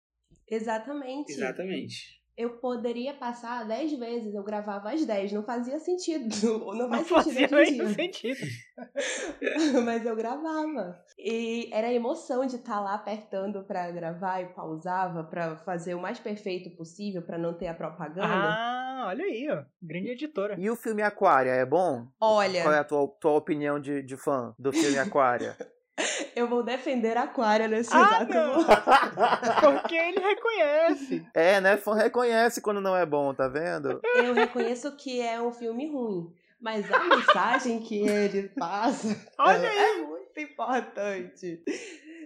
Exatamente. Exatamente. Eu poderia passar 10 vezes, eu gravava as 10. Não fazia sentido. Não Não faz fazia sentido sentido. Mas eu gravava. E era a emoção de estar lá apertando pra gravar e pausava pra fazer o mais perfeito possível pra não ter a propaganda. Ah, olha aí, ó. Grande editora. E o filme Aquária é bom? Olha, Qual é a tua, tua opinião de, de fã do filme Aquária? eu vou defender a Aquária nesse Ah, exato não. Porque ele reconhece. é, né? Fã reconhece quando não é bom, tá vendo? Eu reconheço que é um filme ruim. Mas a mensagem que ele passa Olha aí. é muito importante.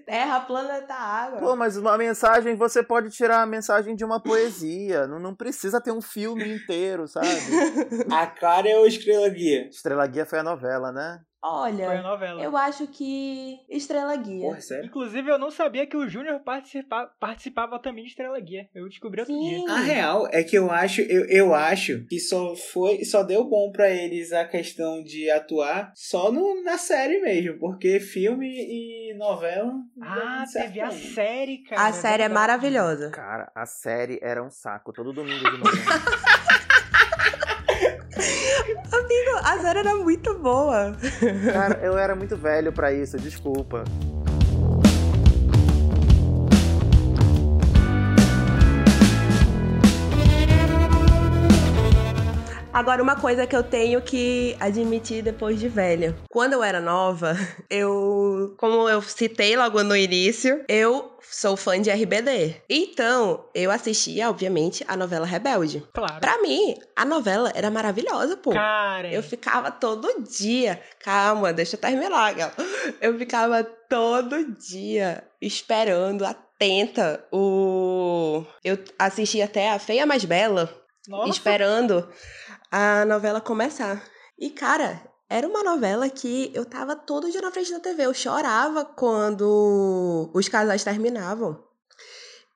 Terra, planeta, água. Pô, mas uma mensagem, você pode tirar a mensagem de uma poesia. Não, não precisa ter um filme inteiro, sabe? A cara é o Estrela Guia. Estrela Guia foi a novela, né? Foi a Olha, novela. eu acho que Estrela Guia. Porra, sério? Inclusive, eu não sabia que o Júnior participa... participava também de Estrela Guia. Eu descobri outro dia. Sim. A real é que eu acho, eu, eu acho que só foi, só deu bom pra eles a questão de atuar só no, na série mesmo, porque filme e novela. Ah, teve a série, cara. A série é maravilhosa. Cara, a série era um saco, todo domingo de manhã. Amigo, a série era muito boa. Cara, eu era muito velho pra isso, desculpa. Agora, uma coisa que eu tenho que admitir depois de velha. Quando eu era nova, eu. Como eu citei logo no início, eu sou fã de RBD. Então, eu assistia, obviamente, a novela Rebelde. Claro. Pra mim, a novela era maravilhosa, pô. Karen. Eu ficava todo dia. Calma, deixa eu terminar, Gal. Eu ficava todo dia esperando, atenta. O. Eu assisti até a Feia Mais Bela, Nossa, esperando a novela começar. E, cara, era uma novela que eu tava todo dia na frente da TV. Eu chorava quando os casais terminavam.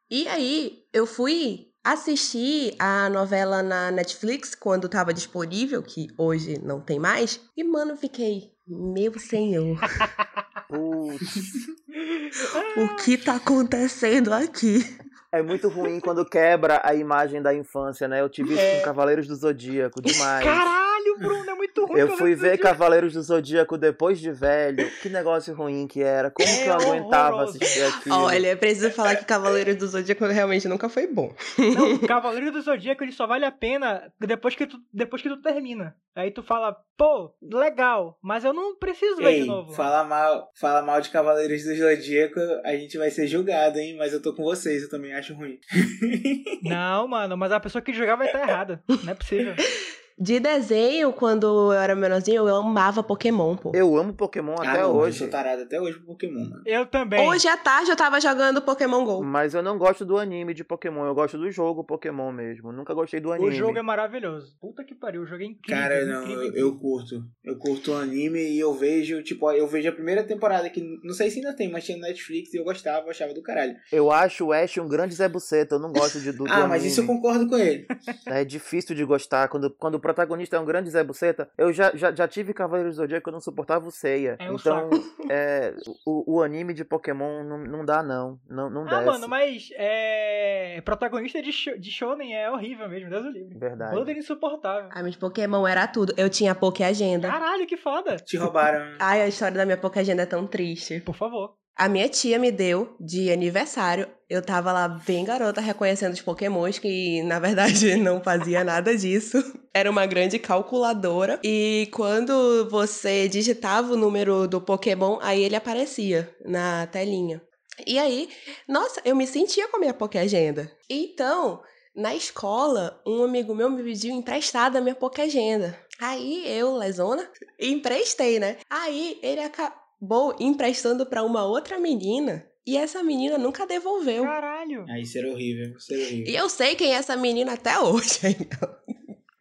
E aí, eu fui assistir a novela na Netflix quando tava disponível, que hoje não tem mais. E, mano, fiquei, meu senhor, o que tá acontecendo aqui? É muito ruim quando quebra a imagem da infância, né? Eu tive isso É. com Cavaleiros do Zodíaco, demais. Caralho, Bruno, é muito ruim. Eu Cavaleiros fui do ver. Cavaleiros do Zodíaco depois de velho. Que negócio ruim que era. Como que eu É aguentava horroroso. assistir aquilo? Olha, preciso falar que Cavaleiros do Zodíaco realmente nunca foi bom. Não, Cavaleiro do Zodíaco ele só vale a pena depois que tu, depois que tu termina. Aí tu fala, pô, legal, mas eu não preciso ver Ei, de novo. fala mal, fala mal de Cavaleiros do Zodíaco, a gente vai ser julgado, hein? Mas eu tô com vocês, eu também acho ruim. Não, mano, mas a pessoa que jogar vai estar errada. Não é possível. De desenho, quando eu era menorzinho, eu amava Pokémon, pô. Eu amo Pokémon ah, até não, Eu hoje. sou tarado até hoje pro Pokémon, mano. Eu também. Hoje à tarde eu tava jogando Pokémon GO. Mas eu não gosto do anime de Pokémon, eu gosto do jogo Pokémon mesmo. Nunca gostei do o anime. jogo é maravilhoso. Puta que pariu, o jogo é incrível. Cara, não, incrível, eu, eu curto. Eu curto o anime e eu vejo, tipo, eu vejo a primeira temporada que não sei se ainda tem, mas tinha no Netflix e eu gostava, eu achava do caralho. Eu acho o Ash um grande Zé Buceta, eu não gosto de, do, do ah, mas anime. isso eu concordo com ele. É difícil de gostar. Quando, quando protagonista é um grande Zé Buceta. Eu já, já, já tive Cavaleiros do Zodíaco, eu não suportava o Seiya. É um então, é, o, o anime de Pokémon não, não dá, não. Não, não Ah, desce. mano, mas é. Protagonista de, sho- de Shonen é horrível mesmo, Deus o livre. Verdade. Banda insuportável. Ai, mas Pokémon era tudo. Eu tinha Poké Agenda. Caralho, que foda. Te roubaram. Ai, a história da minha Poké Agenda é tão triste. Por favor. A minha tia me deu de aniversário. Eu tava lá bem garota reconhecendo os pokémons, que na verdade não fazia nada disso. Era uma grande calculadora. E quando você digitava o número do Pokémon, aí ele aparecia na telinha. E aí, nossa, eu me sentia com a minha Poké Agenda. Então, na escola, um amigo meu me pediu emprestada a minha Poké Agenda. Aí eu, lesona, emprestei, né? Aí ele acabou emprestando pra uma outra menina e essa menina nunca devolveu. Caralho. Aí isso era horrível. Isso era horrível. E eu sei quem é essa menina até hoje.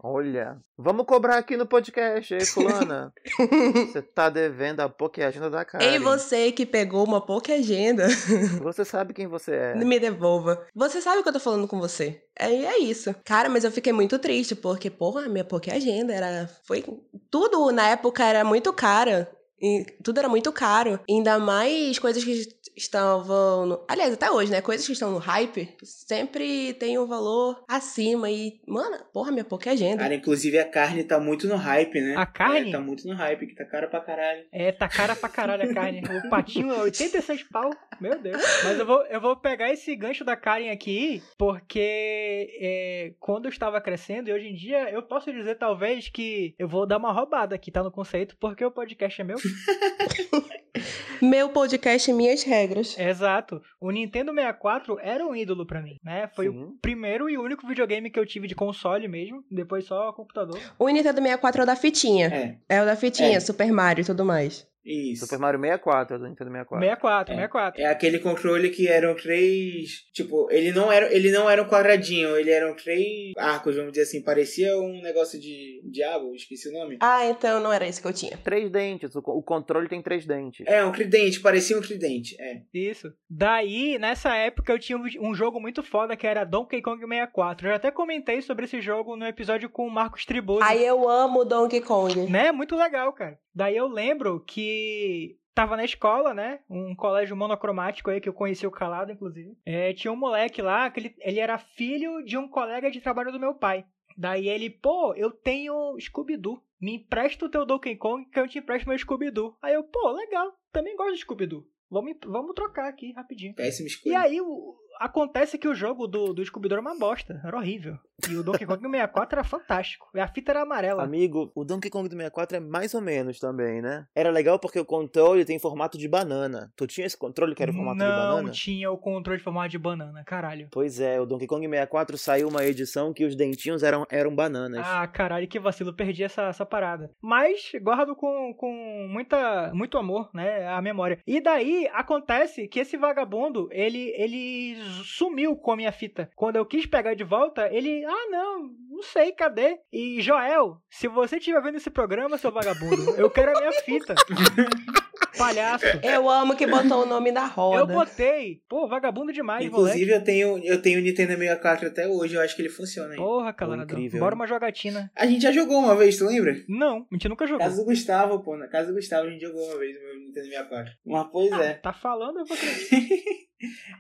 Olha, vamos cobrar aqui no podcast, ei, fulana. Você tá devendo a Poké Agenda da cara. Ei, você que pegou uma Poké Agenda, Você sabe quem você é. me devolva. Você sabe que eu tô falando com você. É, é isso. Cara, mas eu fiquei muito triste, porque, porra, a minha Poké Agenda era. Foi. Tudo na época era muito cara. E tudo era muito caro. Ainda mais coisas que estavam. No... Aliás, até hoje, né? Coisas que estão no hype sempre tem um valor acima. E, mano, porra, minha Poké Agenda. Cara, inclusive a carne tá muito no hype, né? A carne? É, tá muito no hype, que tá cara pra caralho. É, tá cara pra caralho a carne. O patinho é 86 pau. Meu Deus. Mas eu vou, eu vou pegar esse gancho da Karen aqui, porque é, quando eu estava crescendo, e hoje em dia, eu posso dizer talvez que eu vou dar uma roubada aqui, tá no conceito, porque o podcast é meu. Meu podcast, minhas regras. Exato. O Nintendo 64 era um ídolo pra mim, né? Foi o Sim. primeiro e único videogame que eu tive de console mesmo, depois só computador. O Nintendo 64 é o da fitinha. É, É o da fitinha, É. Super Mario e tudo mais. Isso. Super Mario 64, do Nintendo 64. 64, É. 64. É aquele controle que eram três. Tipo, ele não era, ele não era um quadradinho, ele eram três arcos, vamos dizer assim. Parecia um negócio de diabo, esqueci o nome. Ah, então não era esse que eu tinha. Três dentes, o, o controle tem três dentes. É, um tridente, parecia um tridente. É. Isso. Daí, nessa época, eu tinha um- jogo muito foda que era Donkey Kong 64. Eu já até comentei sobre esse jogo no episódio com o Marcos Triboso. Aí eu amo Donkey Kong. Né? Muito legal, cara. Daí eu lembro que tava na escola, né? Um colégio monocromático aí que eu conheci o Calado, inclusive. É, tinha um moleque lá que ele, ele era filho de um colega de trabalho do meu pai. Daí ele, pô, eu tenho Scooby-Doo. Me empresta o teu Donkey Kong que eu te empresto meu Scooby-Doo. Aí eu, pô, legal. Também gosto de Scooby-Doo. Vamos, vamos trocar aqui rapidinho. Péssima E escolha. aí, o- acontece que o jogo do, do Scooby-Doo era uma bosta. Era horrível. E o Donkey Kong 64 era fantástico. E a fita era amarela. Amigo, o Donkey Kong do 64 é mais ou menos também, né? Era legal porque o controle tem formato de banana. Tu tinha esse controle que era o formato de Não banana? tinha o controle de formato de banana, caralho. Pois é, o Donkey Kong 64 saiu uma edição que os dentinhos eram, eram bananas. Ah, caralho, que vacilo, perdi essa, essa parada. Mas guardo com, com muita, muito amor, né, a memória. E daí acontece que esse vagabundo, ele, ele sumiu com a minha fita. Quando eu quis pegar de volta, ele, ah, não, não sei, cadê? E Joel, se você estiver vendo esse programa, seu vagabundo, eu quero a minha fita. Palhaço. Eu amo que botou o nome na Eu roda. botei. Pô, vagabundo demais, Inclusive, moleque. eu tenho, eu tenho o Nintendo 64 até hoje, eu acho que ele funciona ainda. Porra, calado. incrível, Bora uma jogatina. A gente já jogou uma vez, tu lembra? Não, a gente nunca jogou. Casa do Gustavo, pô. Na casa do Gustavo a gente jogou uma vez o meu Nintendo 64. Mas, pois é. Tá falando, eu vou acreditar.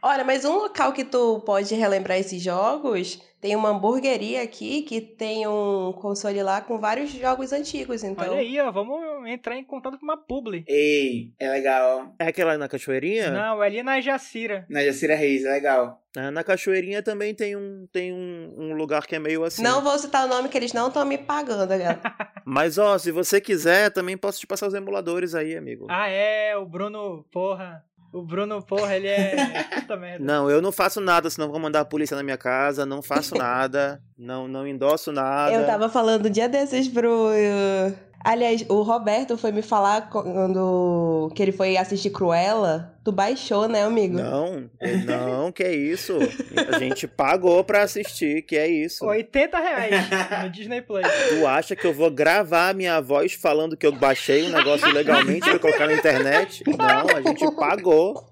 Olha, mas um local que tu pode relembrar esses jogos tem uma hamburgueria aqui que tem um console lá com vários jogos antigos, então. Olha aí, ó, vamos entrar em contato com uma publi. Ei, é legal. É aquela na cachoeirinha? Não, é ali na Jacira. Na Jacira Reis, é legal. Ah, na cachoeirinha também tem um, tem um, um lugar que é meio assim. Não vou citar o nome que eles não estão me pagando, galera. Mas ó, se você quiser, também posso te passar os emuladores aí, amigo. Ah, é, o Bruno, porra. O Bruno, porra, ele é. Puta merda. Não, eu não faço nada, senão vou mandar a polícia na minha casa. Não faço nada. não, não endosso nada. Eu tava falando um dia desses pro. Aliás, o Roberto foi me falar quando que ele foi assistir Cruella. Tu baixou, né, amigo? Não, não, que é isso. A gente pagou pra assistir, que é isso. 80 reais no Disney Play. Tu acha que eu vou gravar a minha voz falando que eu baixei um negócio ilegalmente pra colocar na internet? Não, a gente pagou.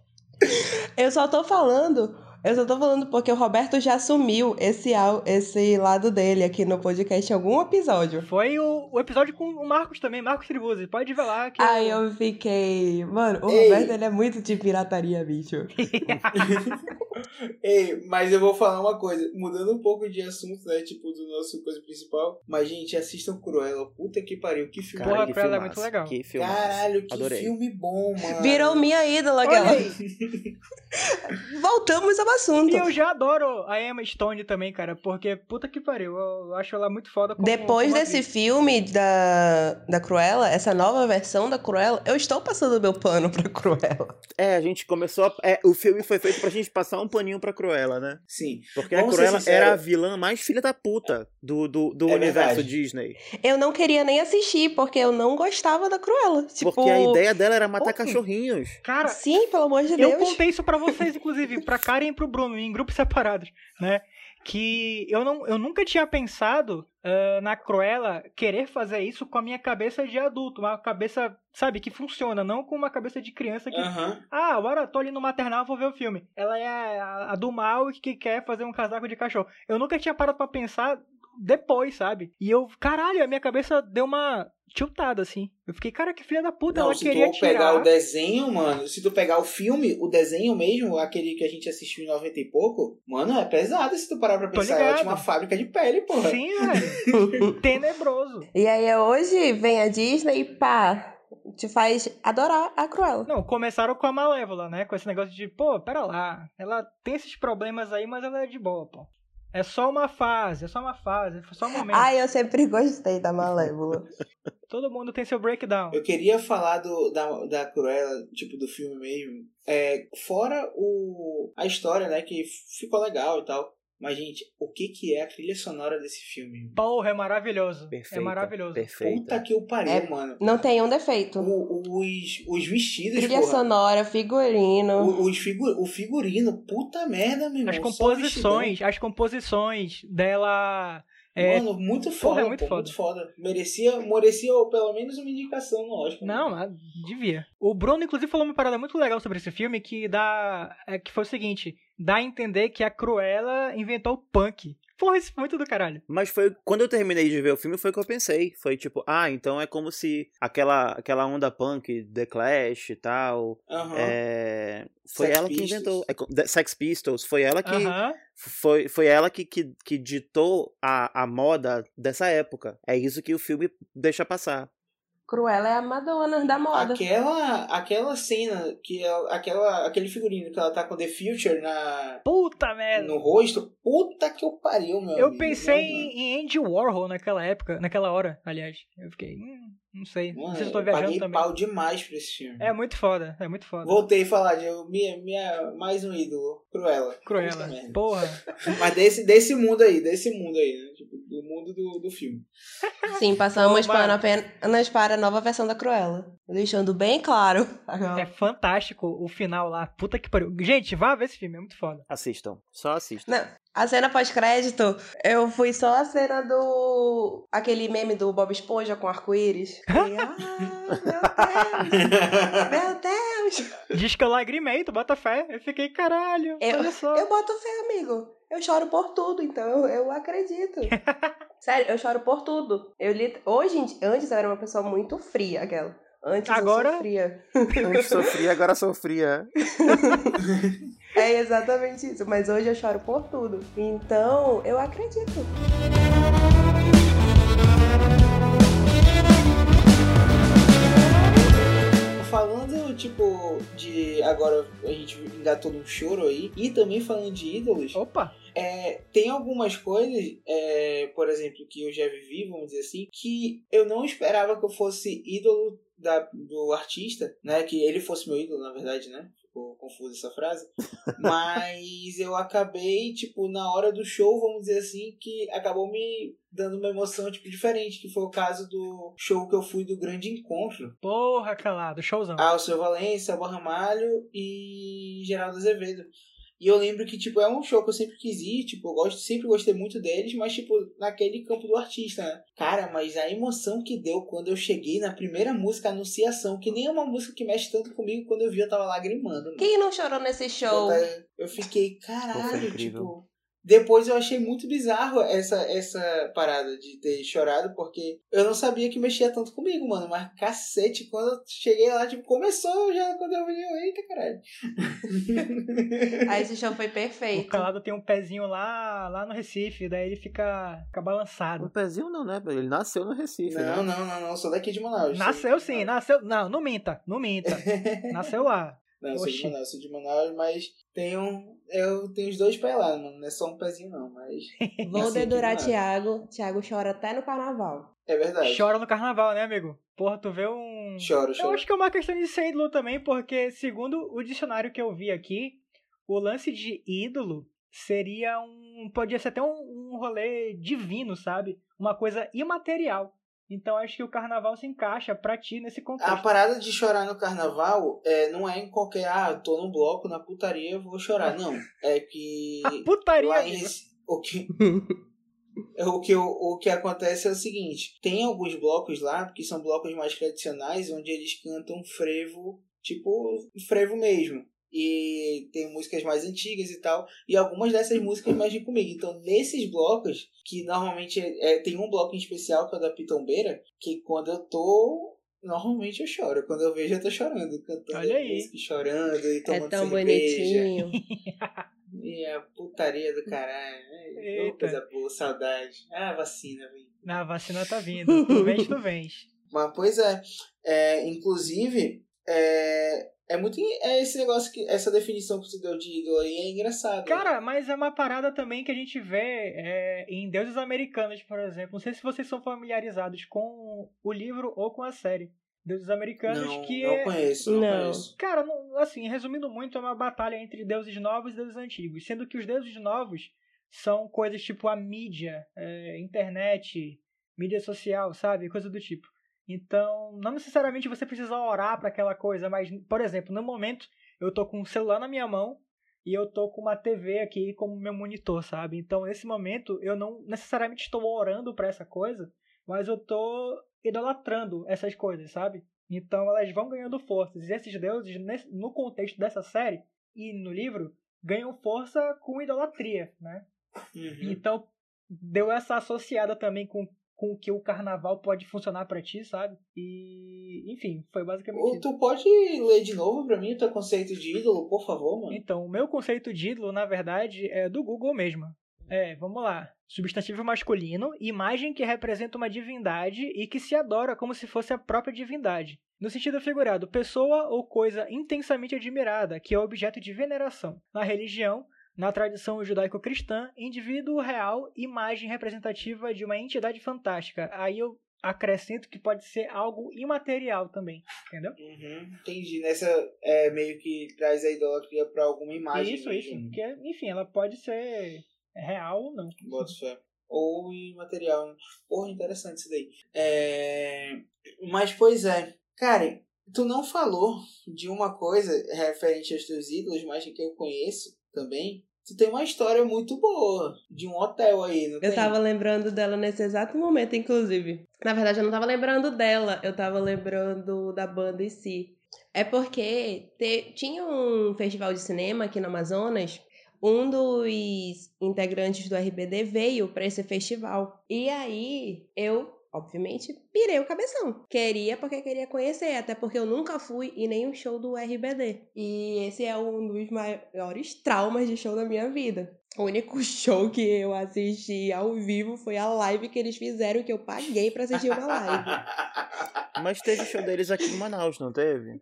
Eu só tô falando Eu só tô falando porque o Roberto já assumiu esse, esse lado dele aqui no podcast em algum episódio. Foi o, o episódio com o Marcos também, Marcos Tribuzzi. Pode ver lá que. Aí eu fiquei. Mano, o Ei. Roberto ele é muito de pirataria, bicho. Ei, mas eu vou falar uma coisa, mudando um pouco de assunto, né? Tipo, do nosso coisa principal. Mas, gente, assistam Cruella. Puta que pariu, que filme. Porra, que Cruella é muito legal. Que filme. Caralho, que Adorei. filme bom, mano. Virou minha ídola, aí. Voltamos ao assunto. E eu já adoro a Emma Stone também, cara, porque puta que pariu. Eu acho ela muito foda como Depois como desse atriz. filme da, da Cruella, essa nova versão da Cruella, eu estou passando meu pano pra Cruella. É, a gente começou a... é, o filme foi feito pra gente passar um paninho pra Cruella, né? Sim. Porque Vamos a Cruella era a vilã mais filha da puta do, do, do É universo verdade. Disney. Eu não queria nem assistir, porque eu não gostava da Cruella. Tipo, Porque a ideia dela era matar cachorrinhos. Cara, Sim, pelo amor de eu Deus. contei isso pra vocês, inclusive, pra Karen e pro Bruno, em grupos separados, né? Que eu, não, eu nunca tinha pensado ah, na Cruella querer fazer isso com a minha cabeça de adulto, uma cabeça, sabe, que funciona, não com uma cabeça de criança que Aham. Ah, agora tô ali no maternal, vou ver o filme. Ela é a, a do mal que quer fazer um casaco de cachorro. Eu nunca tinha parado pra pensar depois, sabe? E eu, caralho, a minha cabeça deu uma tiltada, assim. Eu fiquei, cara, que filha da puta, Não, ela se queria tu pegar tirar. o desenho, mano, se tu pegar o filme, o desenho mesmo, aquele que a gente assistiu em 90 e pouco, mano, é pesado se tu parar pra pensar. Ela ligado. tinha uma fábrica de pele, porra. Sim, velho. Tenebroso. E aí hoje vem a Disney e pá, te faz adorar a Cruella. Não, começaram com a Malévola, né? Com esse negócio de, pô, pera lá. Ela tem esses problemas aí, mas ela é de boa, pô. É só uma fase, é só uma fase, foi só um momento. Ai, eu sempre gostei da Malévola. Todo mundo tem seu breakdown. Eu queria falar do, da, da Cruella, tipo, do filme mesmo. É, fora o, a história, né, que ficou legal e tal. Mas, gente, o que que é a trilha sonora desse filme? Porra, é maravilhoso. Perfeita. É maravilhoso. Perfeita. Puta que o pariu, É. mano. Não tem um defeito. O- os, os vestidos, Trilha porra. sonora, figurino. O, os figu, o figurino, puta merda, meu irmão. As composições, as composições dela. É, Mano, muito foda, Porra, é muito pô, foda. muito foda. Merecia, merecia pelo menos uma indicação né? Não, mas devia. O Bruno, inclusive, falou uma parada muito legal sobre esse filme que dá. É, que foi o seguinte: dá a entender que a Cruella inventou o punk. Porra, isso foi muito do caralho. Mas foi quando eu terminei de ver o filme foi o que eu pensei. Foi tipo, ah, então é como se aquela aquela onda punk, The Clash e tal, é, foi Sex ela que Pistols. inventou, é, Sex Pistols, foi ela que foi, foi ela que, que, que ditou a, a moda dessa época. É isso que o filme deixa passar. Cruella é a Madonna da moda. Aquela, aquela cena, que é, aquela, aquele figurino que ela tá com The Future na, Puta merda. no rosto, puta que eu pariu, meu Eu amigo. pensei Não, em Andy Warhol naquela época, naquela hora, aliás. Eu fiquei, hum, não sei. Mano, não sei se eu tô viajando paguei também. pau demais pra esse filme. É muito foda, é muito foda. Voltei a falar de eu- minha, minha, mais um ídolo, Cruella. Cruella. Porra. Mas desse, desse mundo aí, desse mundo aí, né? Tipo, do mundo do, do filme. Sim, passamos pano apenas para a nova versão da Cruella. Deixando bem claro. É fantástico o final lá. Puta que pariu. Gente, vá ver esse filme, é muito foda. Assistam, só assistam. Não, a cena pós-crédito, eu fui só a cena do. aquele meme do Bob Esponja com arco-íris. Fiquei, Ah, meu Deus! Meu Deus! Diz que eu lagrimei, tu bota fé. Eu fiquei, caralho, Eu, olha só. eu boto fé, amigo. Eu choro por tudo, então eu, eu acredito. Sério, eu choro por tudo. Eu li... Hoje, antes eu era uma pessoa muito fria, aquela. Antes Agora- eu sofria. Antes sofria, agora sofria. É exatamente isso. Mas hoje eu choro por tudo. Então, eu acredito. Falando, tipo, de. Agora a gente engatou num choro aí. E também falando de ídolos. Opa! É, tem algumas coisas, é, por exemplo, que eu já vivi, vamos dizer assim, que eu não esperava que eu fosse ídolo da, do artista, né? Que ele fosse meu ídolo, na verdade, né? Ficou confusa essa frase. Mas eu acabei, tipo, na hora do show, vamos dizer assim, que acabou me dando uma emoção, tipo, diferente. Que foi o caso do show que eu fui do Grande Encontro. Porra, calado, showzão. Alceu Valença, Alba Ramalho e Geraldo Azevedo. E eu lembro que, tipo, é um show que eu sempre quis ir, tipo, eu gosto, sempre gostei muito deles, mas, tipo, naquele campo do artista, né? Cara, mas a emoção que deu quando eu cheguei na primeira música, Anunciação, que nem é uma música que mexe tanto comigo, quando eu vi eu tava lagrimando. mano. Quem não chorou nesse show? Eu, eu fiquei, caralho, tipo. Depois eu achei muito bizarro essa, essa parada de ter chorado, porque eu não sabia que mexia tanto comigo, mano. Mas cacete, quando eu cheguei lá, tipo, começou já quando eu vi, eu, eita caralho. Ah, esse show foi O perfeito. Calado tem um pezinho lá, lá no Recife, daí ele fica, fica Um balançado. pezinho não, né? Ele nasceu no Recife, né? Não, não, não, não, sou daqui de Manaus. Nasceu sim, nasceu. Não, não minta, não minta. Nasceu lá. Não, eu sou de. Manaus, sou de Manaus, mas tenho, eu tenho os dois pés lá, mano. Não é só um pezinho, não, mas. Vou Nasci aqui dedurar. Thiago. Thiago chora até no carnaval. É verdade. Chora no carnaval, né, amigo? Porra, tu vê um. Choro, Eu choro. acho que é uma questão de ser ídolo também, porque segundo o dicionário que eu vi aqui, o lance de ídolo seria um. Podia ser até um, um rolê divino, sabe? Uma coisa imaterial. Então acho que o carnaval se encaixa pra ti nesse A contexto. parada de chorar no carnaval é, não é em qualquer, ah, tô num bloco, na putaria, eu vou chorar. Não. É que. A putaria, em. Reci- o que o que, o, o que acontece é o seguinte: tem alguns blocos lá, que são blocos mais tradicionais, onde eles cantam frevo, tipo frevo mesmo. E tem músicas mais antigas e tal. E algumas dessas músicas mexem comigo. Então, nesses blocos, que normalmente é, é- tem um bloco em especial, que é o da Pitombeira, que quando eu tô. Normalmente eu choro. Quando eu vejo, eu tô chorando. Cantando Olha aí. música, chorando e É tomando tão cerveja. bonitinho. E a putaria do caralho. né? Ô, Eita. coisa boa, saudade. Ah, vacina, velho. Na vacina tá vindo. Tu vens, tu vens. Mas, pois é. é inclusive, é, é muito. É esse negócio, que essa definição que você deu de ídolo aí é engraçado. Cara, mas é uma parada também que a gente vê é, em Deuses Americanos, por exemplo. Não sei se vocês são familiarizados com o livro ou com a série. Deuses Americanos, não, que não é. conheço, não, Não. conheço. Cara, não- assim, resumindo muito, é uma batalha entre deuses novos e deuses antigos. Sendo que os deuses novos são coisas tipo a mídia, é, internet, mídia social, sabe? Coisa do tipo. Então, não necessariamente você precisa orar para aquela coisa, mas, por exemplo, no momento eu tô com um celular na minha mão e eu tô com uma TV aqui como meu monitor, sabe? Então, nesse momento eu não necessariamente estou orando para essa coisa, mas eu tô idolatrando essas coisas, sabe? Então elas vão ganhando forças. E esses deuses, no contexto dessa série e no livro, ganham força com idolatria, né? Uhum. Então deu essa associada também com, com o que o carnaval pode funcionar pra ti, sabe? E, enfim, foi basicamente Ou isso. tu pode ler de novo pra mim o teu conceito de ídolo, por favor, mano? Então, o meu conceito de ídolo, na verdade, é do Google mesmo. É, vamos lá. Substantivo masculino, imagem que representa uma divindade e que se adora como se fosse a própria divindade. No sentido figurado, pessoa ou coisa intensamente admirada, que é objeto de veneração. Na religião, na tradição judaico-cristã, indivíduo real, imagem representativa de uma entidade fantástica. Aí eu acrescento que pode ser algo imaterial também, entendeu? Uhum, entendi. Nessa, é, meio que traz a idolatria pra alguma imagem. isso, isso. Que, enfim, ela pode ser real ou não. Boto fé. Ou imaterial. né? Porra, interessante isso daí. É... Mas, pois é. Cara, tu não falou de uma coisa referente aos teus ídolos, mas que eu conheço também. Tu tem uma história muito boa de um hotel aí, não Eu tem? tava lembrando dela nesse exato momento, inclusive. Na verdade, eu não tava lembrando dela, eu tava lembrando da banda em si. É porque te- tinha um festival de cinema aqui no Amazonas. Um dos integrantes do RBD veio pra esse festival. E aí, eu, obviamente, pirei o cabeção. Queria porque queria conhecer, até porque eu nunca fui em nenhum show do RBD. E esse é um dos maiores traumas de show da minha vida. O único show que eu assisti ao vivo foi a live que eles fizeram, que eu paguei pra assistir uma live. Mas teve show deles aqui em Manaus, não teve?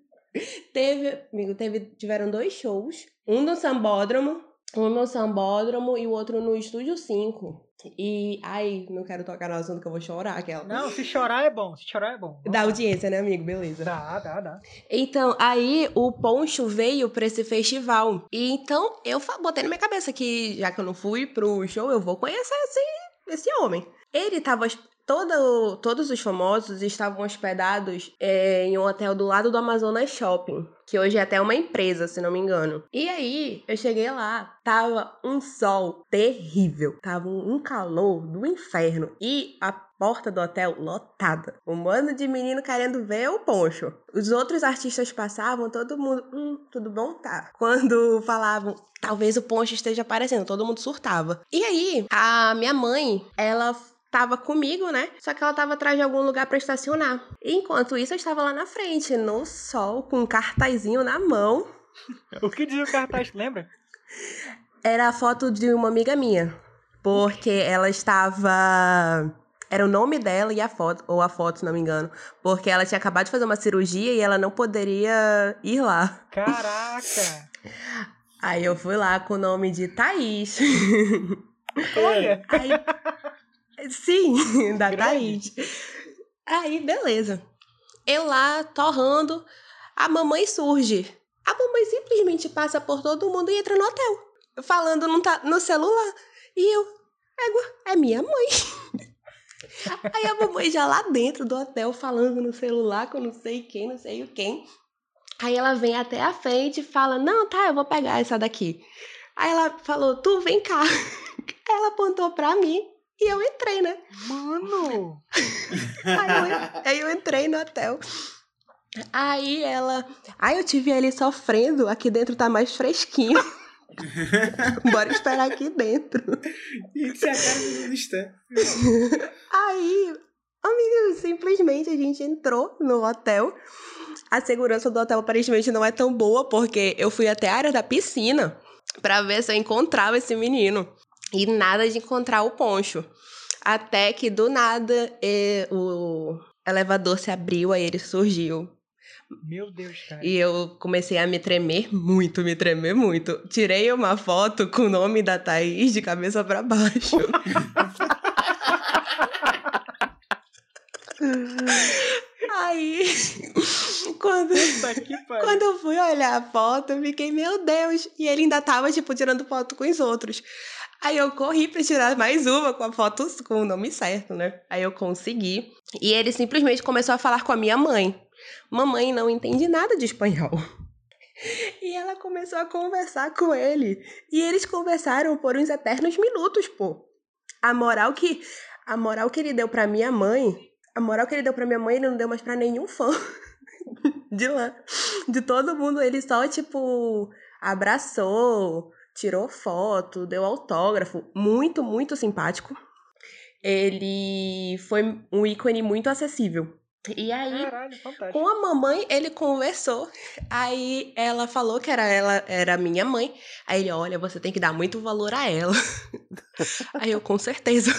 Teve, amigo, teve, tiveram dois shows. Um no Sambódromo, um no Sambódromo e o outro no Estúdio 5. E, ai, não quero tocar no assunto que eu vou chorar, aquela. Não, se chorar é bom, se chorar é bom. Da audiência, né, amigo? Beleza. Dá, dá, dá. Então, aí o Poncho veio pra esse festival. E então eu botei na minha cabeça que, já que eu não fui pro show, eu vou conhecer esse, esse homem. Ele tava todo, todos os famosos estavam hospedados é, em um hotel do lado do Amazonas Shopping, que hoje é até uma empresa, se não me engano. E aí, eu cheguei lá, tava um sol terrível, tava um calor do inferno e a porta do hotel lotada. Um bando de menino querendo ver o poncho. Os outros artistas passavam, todo mundo, hum, tudo bom? Tá. Quando falavam, talvez o poncho esteja aparecendo, todo mundo surtava. E aí, a minha mãe, ela tava comigo, né? Só que ela tava atrás de algum lugar para estacionar. Enquanto isso, eu estava lá na frente, no sol, com um cartazinho na mão. O que dizia o cartaz, lembra? Era a foto de uma amiga minha. Porque ela estava. Era o nome dela e a foto, ou a foto, se não me engano. Porque ela tinha acabado de fazer uma cirurgia e ela não poderia ir lá. Caraca! Aí eu fui lá com o nome de Thaís. Olha! Aí, sim, da Thaís. Aí, beleza. Eu lá, torrando, a mamãe surge. A mamãe simplesmente passa por todo mundo e entra no hotel. Falando no, no celular. E eu, égua, é minha mãe. Aí a mamãe já lá dentro do hotel falando no celular com não sei quem, não sei o quem. Aí ela vem até a frente e fala: Não, tá, eu vou pegar essa daqui. Aí ela falou: Tu vem cá. Aí ela apontou pra mim e eu entrei, né? Mano! Aí eu, aí eu entrei no hotel. Aí ela. Aí eu tive ele sofrendo. Aqui dentro tá mais fresquinho. Bora esperar aqui dentro. Isso é a cara. Aí, amigo, simplesmente a gente entrou no hotel. A segurança do hotel aparentemente não é tão boa, porque eu fui até a área da piscina pra ver se eu encontrava esse menino. E nada de encontrar o poncho. Até que do nada eh, o elevador se abriu, aí ele surgiu. Meu Deus, cara. E eu comecei a me tremer muito, me tremer muito. Tirei uma foto com o nome da Thaís de cabeça pra baixo. Aí, quando, quando eu fui olhar a foto, eu fiquei, meu Deus. E ele ainda tava, tipo, tirando foto com os outros. Aí eu corri pra tirar mais uma com a foto com o nome certo, né? Aí eu consegui. E ele simplesmente começou a falar com a minha mãe. Mamãe não entende nada de espanhol. E ela começou a conversar com ele. E eles conversaram por uns eternos minutos, pô. A moral que a moral que ele deu pra minha mãe, a moral que ele deu pra minha mãe, ele não deu mais pra nenhum fã de lá. De todo mundo, ele só tipo abraçou, tirou foto, deu autógrafo, muito, muito simpático. Ele foi um ícone muito acessível. E aí, Caralho, com a mamãe, ele conversou. Aí ela falou que era ela era minha mãe. Aí ele, olha, você tem que dar muito valor a ela. Aí eu, com certeza.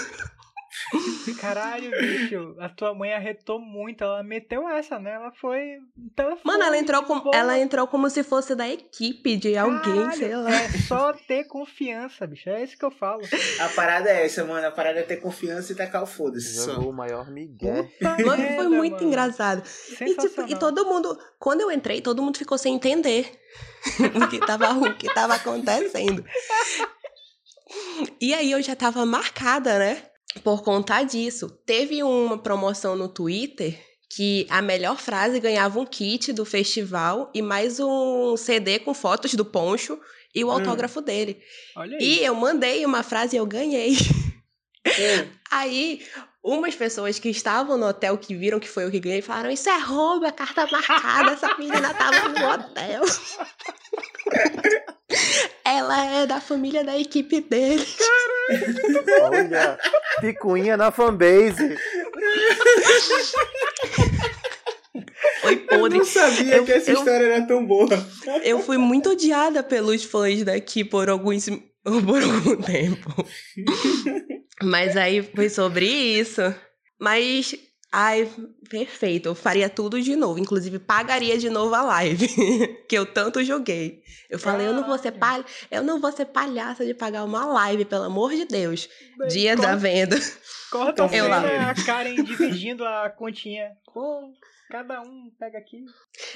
Caralho, bicho. A tua mãe arretou muito. Ela meteu essa, né? Ela foi. Telefone, Mano, ela entrou, com, boa. ela entrou como se fosse da equipe de alguém, Caralho, sei lá. É só ter confiança, bicho. É isso que eu falo. A parada é essa, mano. A parada é ter confiança e tacar o foda-se. Jogou o maior migué. Puta Foi, muito mano. engraçado. E, tipo, e todo mundo, quando eu entrei, todo mundo ficou sem entender o que tava, o que tava acontecendo. E aí eu já tava marcada, né? Por conta disso. Teve uma promoção no Twitter que a melhor frase ganhava um kit do festival e mais um CD com fotos do Poncho e o Hum. autógrafo dele. Olha aí. E eu mandei uma frase e eu ganhei. Hum. Aí, umas pessoas que estavam no hotel que viram que foi eu que ganhei falaram: Isso é roubo, é carta marcada, essa menina tava no hotel. Ela é da família da equipe dele. Olha, picuinha na fanbase. Foi Eu podre. não sabia Eu- que essa eu- história era tão boa. Eu fui muito odiada pelos fãs daqui por alguns por algum tempo. Mas aí foi sobre isso. Mas ai, perfeito. Eu faria tudo de novo, inclusive pagaria de novo a live que eu tanto joguei. Eu falei, eu não vou ser palha, eu não vou ser palhaça de pagar uma live, pelo amor de Deus. Dia da venda. Corta Eu lá. a Karen dividindo a continha. Pô, cada um pega aqui.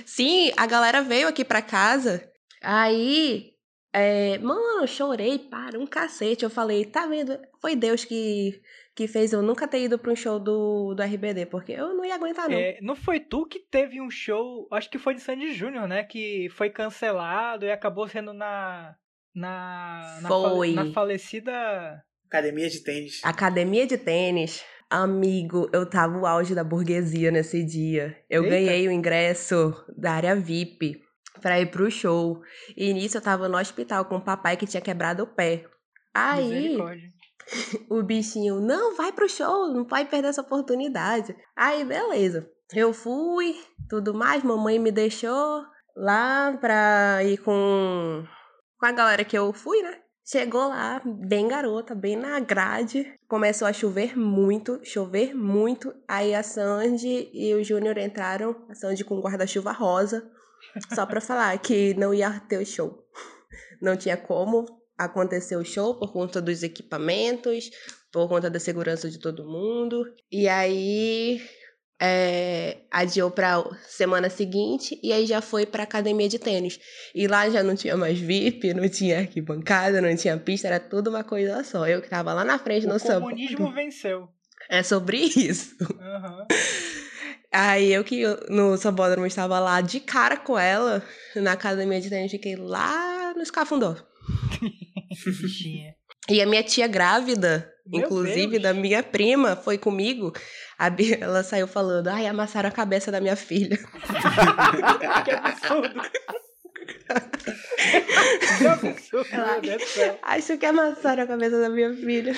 Sim, a galera veio aqui pra casa. Aí É, mano, eu chorei para um cacete. Eu falei, tá vendo? Foi Deus que, que fez eu nunca ter ido pra um show do, do RBD, porque eu não ia aguentar, não. É, não foi tu que teve um show, acho que foi de Sandy Júnior, né? Que foi cancelado e acabou sendo na. Na. Na, Foi. na falecida. Academia de tênis. Academia de tênis. Amigo, eu tava o auge da burguesia nesse dia. Eu Eita. ganhei o ingresso da área VIP pra ir pro show. E nisso eu tava no hospital com o papai que tinha quebrado o pé. Aí, o bichinho, não, vai pro show, não pode perder essa oportunidade. Aí, beleza. Eu fui, tudo mais, mamãe me deixou lá pra ir com, com a galera que eu fui, né? Chegou lá, bem garota, bem na grade. Começou a chover muito, chover muito. Aí a Sandy e o Júnior entraram, a Sandy com guarda-chuva rosa, só pra falar que não ia ter o show. Não tinha como acontecer o show por conta dos equipamentos, por conta da segurança de todo mundo. E aí é, adiou pra semana seguinte e aí já foi pra academia de tênis. E lá já não tinha mais VIP, não tinha arquibancada, não tinha pista, era tudo uma coisa só. Eu que tava lá na frente no O samba. comunismo venceu. É sobre isso. Aham. Aí eu que no sambódromo estava lá de cara com ela, na academia de tênis, fiquei lá no escafundó. E a minha tia grávida, Meu inclusive Deus. da minha prima, foi comigo. A Bia, ela saiu falando: ai, amassaram a cabeça da minha filha. que absurdo. céu. Acho que amassaram a cabeça da minha filha.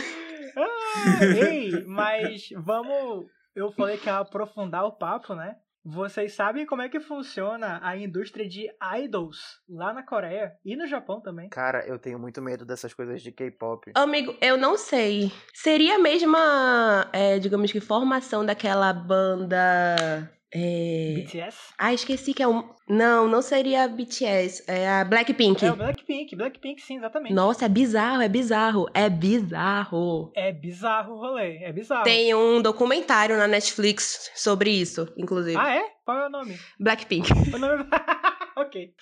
Ah, ei, mas vamos. Eu falei que ia aprofundar o papo, né? Vocês sabem como é que funciona a indústria de idols lá na Coreia e no Japão também? Cara, eu tenho muito medo dessas coisas de K-pop. Amigo, eu não sei. Seria a mesma, é, digamos que, formação daquela banda. É... BTS? Ah, esqueci que é um. Não, não seria a BTS, é a Blackpink. É o Blackpink, Blackpink sim, exatamente. Nossa, é bizarro, é bizarro, é bizarro. É bizarro o rolê, é bizarro. Tem um documentário na Netflix sobre isso, inclusive. Ah, é? Qual é o nome? Blackpink. O nome... ok.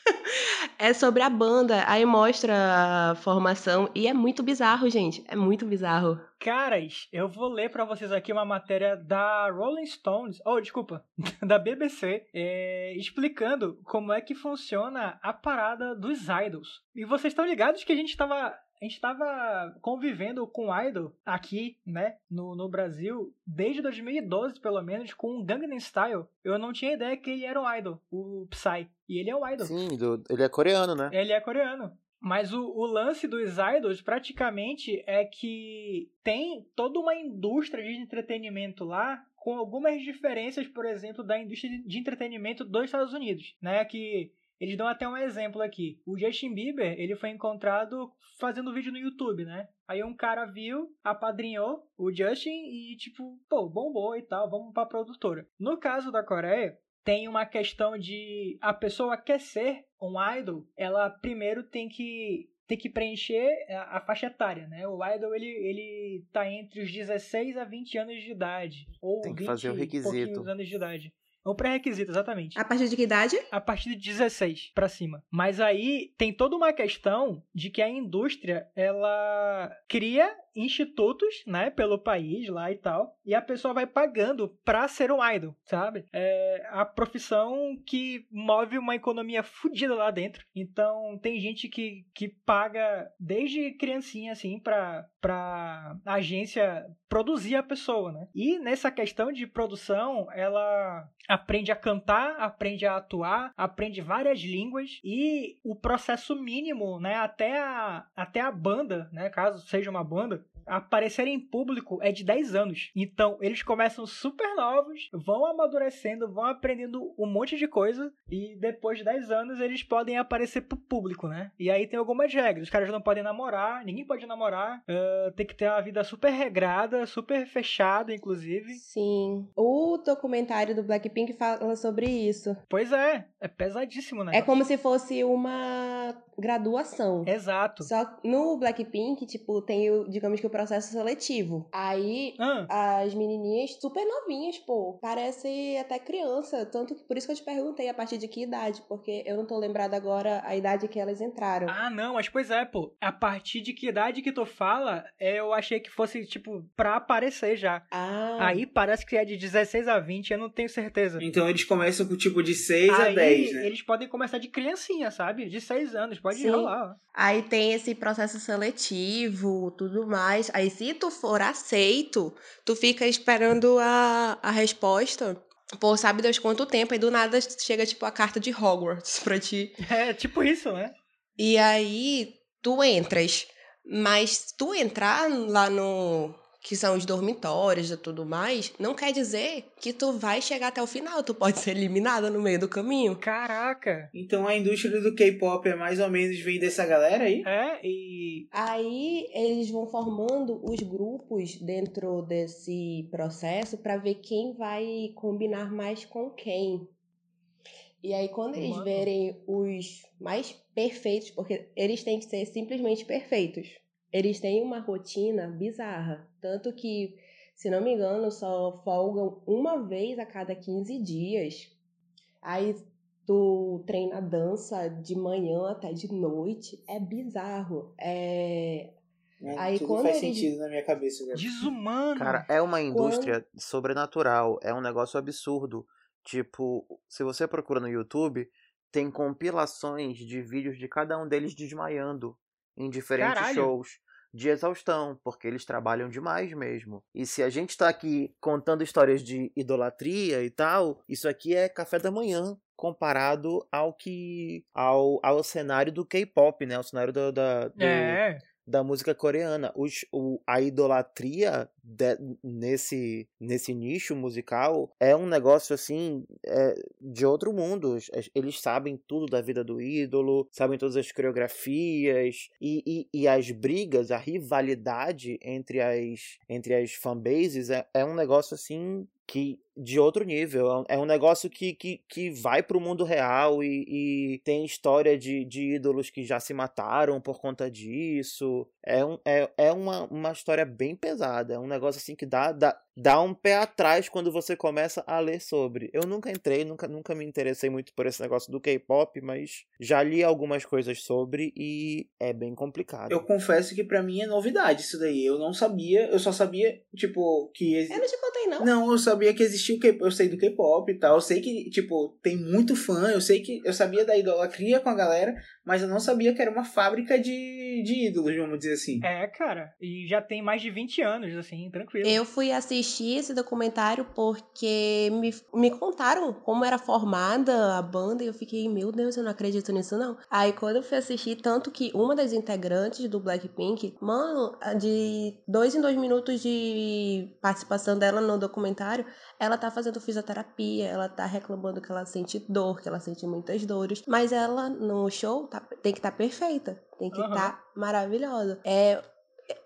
É sobre a banda, aí mostra a formação e é muito bizarro, gente. É muito bizarro. Caras, eu vou ler pra vocês aqui uma matéria da Rolling Stones, oh, desculpa, da BBC, é, explicando como é que funciona a parada dos idols. E vocês estão ligados que a gente tava. A gente tava convivendo com idol aqui, né, no, no Brasil, desde 2012, pelo menos, com o Gangnam Style. Eu não tinha ideia que ele era um idol, o Psy. E ele é um idol. Sim, do- ele é coreano, né? Ele é coreano. Mas o, o lance dos idols, praticamente, é que tem toda uma indústria de entretenimento lá, com algumas diferenças, por exemplo, da indústria de entretenimento dos Estados Unidos, né? Que eles dão até um exemplo aqui. O Justin Bieber, ele foi encontrado fazendo vídeo no YouTube, né? Aí um cara viu, apadrinhou o Justin e, tipo, pô, bombou e tal, vamos pra produtora. No caso da Coreia, tem uma questão de a pessoa quer ser um idol, ela primeiro tem que tem que preencher a, a faixa etária, né? O idol ele, ele tá entre os 16 a 20 anos de idade ou Tem que 20 fazer o requisito. pouquinhos anos de idade. É um pré-requisito, exatamente A partir de que idade? a partir de 16 pra cima. Mas aí tem toda uma questão de que a indústria ela cria institutos, né, pelo país lá e tal, e a pessoa vai pagando pra ser um idol, sabe? É a profissão que move uma economia fodida lá dentro. Então tem gente que, que paga desde criancinha assim pra, pra agência produzir a pessoa, né? E nessa questão de produção, ela aprende a cantar, aprende a atuar, aprende várias línguas e o processo mínimo, né, até a, até a banda, né, caso seja uma banda, aparecer em público é de 10 anos. Então, eles começam super novos, vão amadurecendo, vão aprendendo um monte de coisa e depois de 10 anos eles podem aparecer pro público, né? E aí tem algumas regras. Os caras não podem namorar, ninguém pode namorar, ah, tem que ter uma vida super regrada, super fechada, inclusive. Sim. O documentário do Blackpink fala sobre isso. Pois é, é pesadíssimo, né? É como se fosse uma uma graduação. Exato. Só no Blackpink, tipo, tem o, digamos que o processo seletivo. Aí Ah, as menininhas super novinhas, pô, parece até criança, tanto que por isso que eu te perguntei a partir de que idade, porque eu não tô lembrada agora a idade que elas entraram. Ah, não, mas pois é, pô. A partir de que idade que tu fala, é, eu achei que fosse, tipo, pra aparecer já. Ah, Aí parece que é de 16 a 20, eu não tenho certeza. Então eles começam com tipo de 6 a Aí 10, né? eles podem começar de criancinha, sabe? De 6 anos, pode Sim. rolar. ó. Aí tem esse processo seletivo, tudo mais. Aí se tu for aceito, tu fica esperando a, a resposta. Por sabe Deus quanto tempo, aí do nada chega tipo a carta de Hogwarts pra ti. É tipo isso, né? E aí tu entras. Mas se tu entrar lá no. Que são os dormitórios e tudo mais, não quer dizer que tu vai chegar até o final. Tu pode ser eliminada no meio do caminho. Caraca. Então a indústria do K-pop é mais ou menos vem dessa galera aí? É, e. Aí eles vão formando os grupos dentro desse processo para ver quem vai combinar mais com quem. E aí quando eles Mano. verem os mais perfeitos, porque eles têm que ser simplesmente perfeitos. Eles têm uma rotina bizarra, tanto que, se não me engano, só folgam uma vez a cada 15 dias. Aí tu treina dança de manhã até de noite. É bizarro. É. Né? Aí Tudo quando faz eles- sentido na minha cabeça agora. Desumano. Cara, é uma indústria sobrenatural, é um negócio absurdo. Tipo, se você procura no YouTube, tem compilações de vídeos de cada um deles desmaiando em diferentes Caralho. shows. De exaustão, porque eles trabalham demais mesmo. E se a gente tá aqui contando histórias de idolatria e tal, isso aqui é café da manhã comparado ao que. ao, ao cenário do K-pop, né? O cenário do, da, do- É. da música coreana. Os, o, a idolatria de- nesse, nesse nicho musical é um negócio assim é, de outro mundo. Eles sabem tudo da vida do ídolo, sabem todas as coreografias e, e, e as brigas, a rivalidade entre as, entre as fanbases é, é um negócio assim que de outro nível. É um- É um negócio que, que, que vai pro mundo real e, e tem história de, de ídolos que já se mataram por conta disso. É, um, é, é uma, uma história bem pesada. É um negócio assim que dá, dá, dá um pé atrás quando você começa a ler sobre. Eu nunca entrei, nunca, nunca me interessei muito por esse negócio do K-pop, mas já li algumas coisas sobre e é bem complicado. Eu confesso que pra mim é novidade isso daí. Eu não sabia, eu só sabia, tipo, que. exi- Eu não te contei, não. Não, eu sabia que existia o K-pop, eu sei do K-pop e tal. Eu sei que, tipo, tem muito fã, eu sei que. Eu sabia da idolatria com a galera, mas eu não sabia que era uma fábrica de, de ídolos, vamos dizer assim. É, cara. E já tem mais de 20 anos, assim, tranquilo. Eu fui assistir esse documentário porque me, me contaram como era formada a banda e eu fiquei, meu Deus, eu não acredito nisso não. Aí quando eu fui assistir, tanto que uma das integrantes do Blackpink, mano, de dois em dois minutos de participação dela no documentário, ela tá fazendo fisioterapia, ela tá reclamando que ela sente dor, que ela sente muitas dores, mas ela no show tá- tem que estar perfeita, tem que estar maravilhosa. É,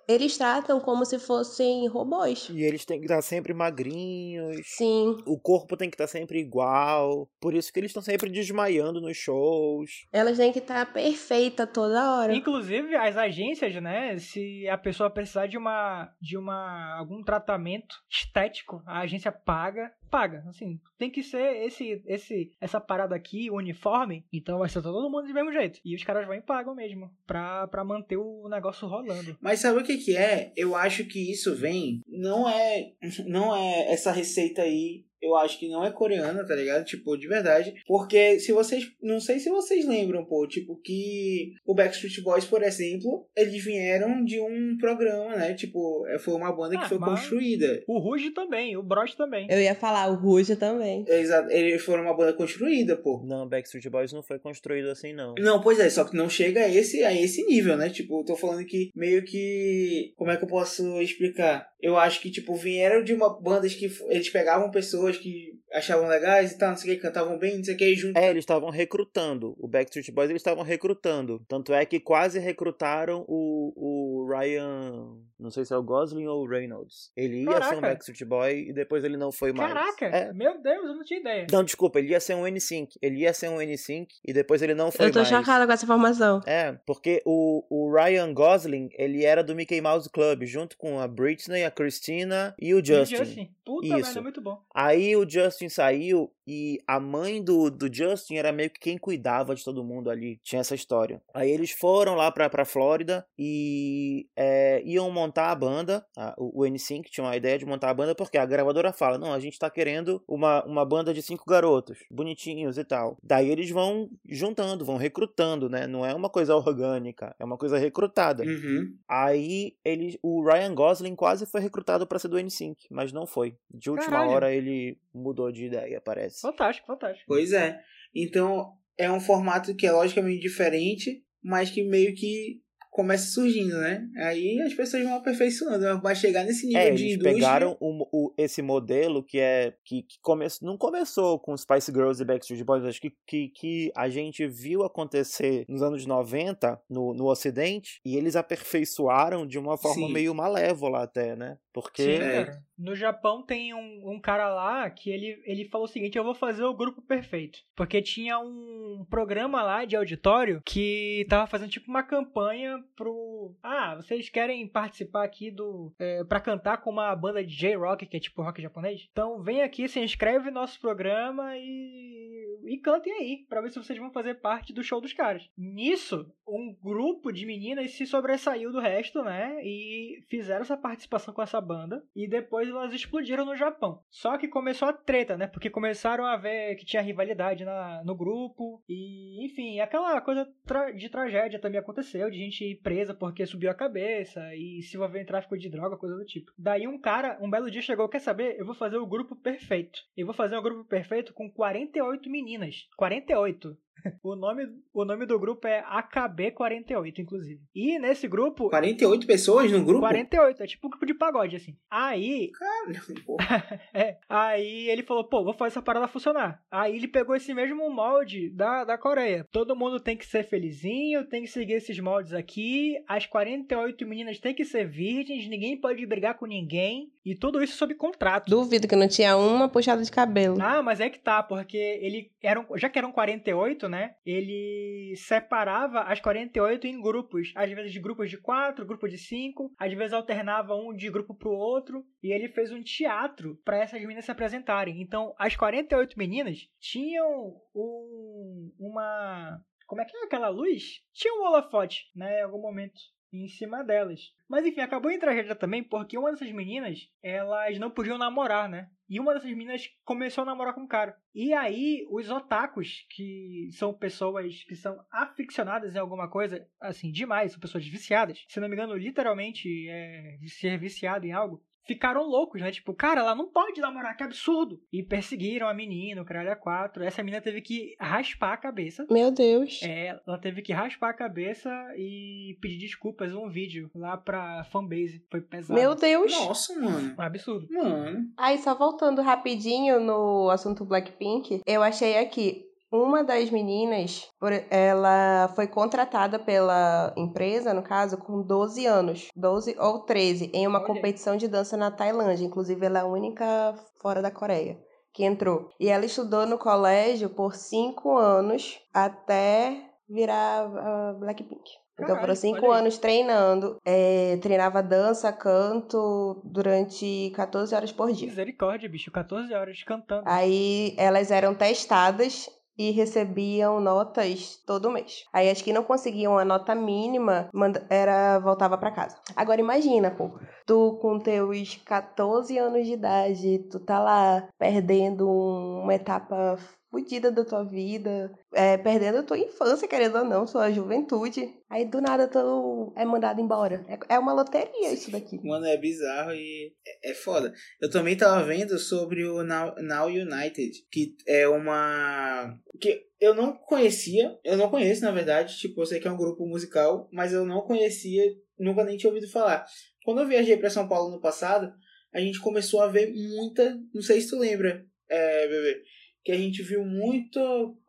eles tratam como se fossem robôs. E eles têm que estar sempre magrinhos. Sim. O corpo tem que estar sempre igual. Por isso que eles estão sempre desmaiando nos shows. Elas têm que estar perfeita toda hora. Inclusive, as agências, né? Se a pessoa precisar de uma. de uma. algum tratamento estético, a agência paga. Paga. Assim, tem que ser esse, esse, essa parada aqui, uniforme. Então vai ser todo mundo do mesmo jeito. E os caras vão e pagam mesmo. Pra, pra manter o negócio rolando. Mas sabe o que que é? Eu acho que isso vem, não é, não é essa receita aí, eu acho que não é coreana, tá ligado? Tipo, de verdade. Porque se vocês, não sei se vocês lembram, pô, tipo que o Backstreet Boys, por exemplo, eles vieram de um programa, né? Tipo, é, foi uma banda que Ah, foi mas- construída. O Ruge também, o Broch também. Eu ia falar, o Ruja também. Exato, eles foram uma banda construída, pô. Não, Backstreet Boys não foi construído assim, não. Não, pois é, só que não chega a esse, a esse nível, né? Tipo, eu tô falando que meio que. Como é que eu posso explicar? Eu acho que, tipo, vieram de uma bandas que eles pegavam pessoas que achavam legais e tal, não sei o que, cantavam bem, não sei o que, e junto. É, eles estavam recrutando. O Backstreet Boys eles estavam recrutando. Tanto é que quase recrutaram o, o Ryan. Não sei se é o Gosling ou o Reynolds. Ele ia ser um Caraca. Backstreet Boy e depois ele não foi mais. Caraca, É. meu Deus, eu não tinha ideia. Não, desculpa, ele ia ser um N-Sync. Ele ia ser um N-Sync e depois ele não foi Eu tô mais. chocada com essa informação. É, porque o, o Ryan Gosling, ele era do Mickey Mouse Club, junto com a Britney, a Christina e o E Justin. Puta Isso. merda, muito bom. Aí o Justin saiu e a mãe do, do Justin era meio que quem cuidava de todo mundo ali. Tinha essa história. Aí eles foram lá pra, pra Flórida e é, iam montar a banda. A, o, o NSYNC tinha uma ideia de montar a banda porque a gravadora fala: Não, a gente tá querendo uma, uma banda de cinco garotos, bonitinhos e tal. Daí eles vão juntando, vão recrutando, né? Não é uma coisa orgânica, é uma coisa recrutada. Uhum. Aí ele, o Ryan Gosling quase foi recrutado pra ser do NSYNC, mas não foi. De última Caralho. hora ele mudou de ideia, parece. Fantástico, fantástico. Pois é. Então, é um formato que é logicamente diferente, mas que meio que começa surgindo, né? Aí as pessoas vão aperfeiçoando, vai chegar nesse nível É, de eles indústria. pegaram o, o- esse modelo que é que, que come, não começou com Spice Girls e Backstreet Boys, acho que, que, que a gente viu acontecer nos anos 90 no, no Ocidente e eles aperfeiçoaram de uma forma Sim. meio malévola até, né? Porque Sim, É. cara. No Japão tem um, um cara lá que ele, ele falou o seguinte: eu vou fazer o grupo perfeito. Porque tinha um programa lá de auditório que tava fazendo tipo uma campanha pro. Ah, vocês querem participar aqui do. É, pra cantar com uma banda de J-Rock, que é tipo rock japonês? Então vem aqui, se inscreve no nosso programa e. E cantem aí, pra ver se vocês vão fazer parte do show dos caras. Nisso, um grupo de meninas se sobressaiu do resto, né? E fizeram essa participação com essa banda. E depois elas explodiram no Japão. Só que começou a treta, né? Porque começaram a ver que tinha rivalidade na, no grupo. E, enfim, aquela coisa tra- de tragédia também aconteceu. De gente presa porque subiu a cabeça. E se envolveu em tráfico de droga, coisa do tipo. Daí um cara, um belo dia chegou, quer saber? Eu vou fazer o grupo perfeito. Eu vou fazer o grupo perfeito com 48 meninas. 48. O nome, o nome do grupo é AKB48, inclusive. E nesse grupo. 48 pessoas no grupo? 48, é tipo um grupo de pagode, assim. Aí, Caralho, pô. é, aí ele falou, pô, vou fazer essa parada funcionar. Aí ele pegou esse mesmo molde da, da Coreia. Todo mundo tem que ser felizinho, tem que seguir esses moldes aqui. As 48 meninas têm que ser virgens, ninguém pode brigar com ninguém. E tudo isso sob contrato. Duvido que não tinha uma puxada de cabelo. Ah, mas é que tá, porque ele eram, já que eram 48, né? Ele separava as 48 em grupos, às vezes de grupos de quatro, grupo de cinco, às vezes alternava um de grupo pro outro, e ele fez um teatro para essas meninas se apresentarem. Então, as 48 meninas tinham um, uma como é que é aquela luz? Tinha um holofote, né, em algum momento em cima delas. Mas enfim, acabou em tragédia também porque uma dessas meninas, elas não podiam namorar, né? E uma dessas meninas começou a namorar com um cara. E aí, os otakus, que são pessoas que são aficionadas em alguma coisa, assim, demais, são pessoas viciadas. Se não me engano, literalmente, é, ser viciado em algo. Ficaram loucos, né? Tipo, cara, ela não pode namorar, que absurdo! E perseguiram a menina, o caralho a quatro. Essa menina teve que raspar a cabeça. Meu Deus. É, ela teve que raspar a cabeça e pedir desculpas um vídeo lá pra fanbase. Foi pesado. Meu Deus. Nossa, mano. Um absurdo. Mano. Aí, só voltando rapidinho no assunto Blackpink, eu achei aqui. Uma das meninas, ela foi contratada pela empresa, no caso, com 12 anos. 12 ou 13, em uma Olha. competição de dança na Tailândia. Inclusive, ela é a única fora da Coreia que entrou. E ela estudou no colégio por 5 anos até virar a Blackpink. Então foram cinco anos treinando. é, treinava dança, canto durante 14 horas por dia. Misericórdia, bicho. 14 horas cantando. Aí elas eram testadas e recebiam notas todo mês. Aí as que não conseguiam a nota mínima, era voltava pra casa. Agora imagina, pô, tu com teus 14 anos de idade, tu tá lá perdendo um- uma etapa fodida da tua vida, é, perdendo a tua infância, querendo ou não, sua juventude. Aí do nada tu é mandado embora. É, é uma loteria isso daqui. Mano, é bizarro e é, é foda. Eu também tava vendo sobre o Now, Now United, que é uma. que eu não conhecia, eu não conheço na verdade, tipo, eu sei que é um grupo musical, mas eu não conhecia, nunca nem tinha ouvido falar. Quando eu viajei pra São Paulo no passado, a gente começou a ver muita, não sei se tu lembra, é, bebê, que a gente viu muito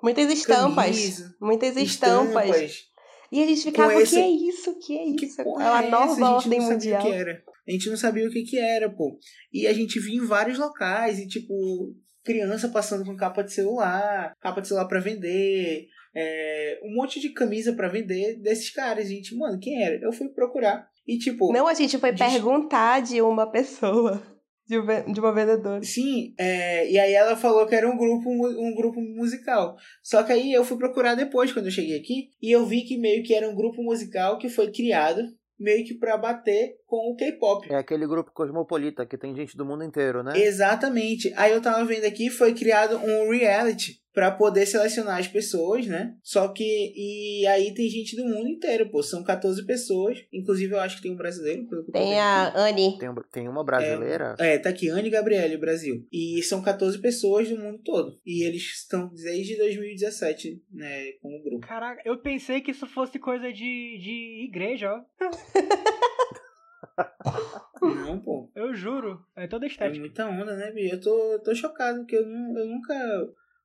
Muitas estampas. camisa, Muitas estampas. E a gente ficava, esse- o que é isso? O que é Que isso? É uma é nova essa? A gente ordem não sabia mundial. o que era. A gente não sabia o que que era, pô. E a gente via em vários locais e, tipo, criança passando com capa de celular, capa de celular pra vender, é, um monte de camisa pra vender desses caras. Gente, mano, quem era? Eu fui procurar. E, tipo, Não, a gente foi Diz- perguntar de uma pessoa, de um uma vendedora. Sim, é, e aí ela falou que era um grupo, um grupo musical. Só que aí eu fui procurar depois, quando eu cheguei aqui, e eu vi que meio que era um grupo musical que foi criado meio que pra bater com o K-pop. É aquele grupo cosmopolita que tem gente do mundo inteiro, né? Exatamente. Aí eu tava vendo aqui, foi criado um reality pra poder selecionar as pessoas, né? Só que e aí tem gente do mundo inteiro, pô, são 14 pessoas, inclusive eu acho que tem um brasileiro, Tem a Anne. Tem, tem uma brasileira. É, tá aqui, Anne Gabriele, Brasil. E são 14 pessoas do mundo todo. E eles estão desde 2017, né, com o grupo. Caraca, eu pensei que isso fosse coisa de, de igreja, ó. Não, pô. Eu juro. É toda É estética. muita onda, né, Bi? Eu tô, tô chocado, porque eu, nu- eu nunca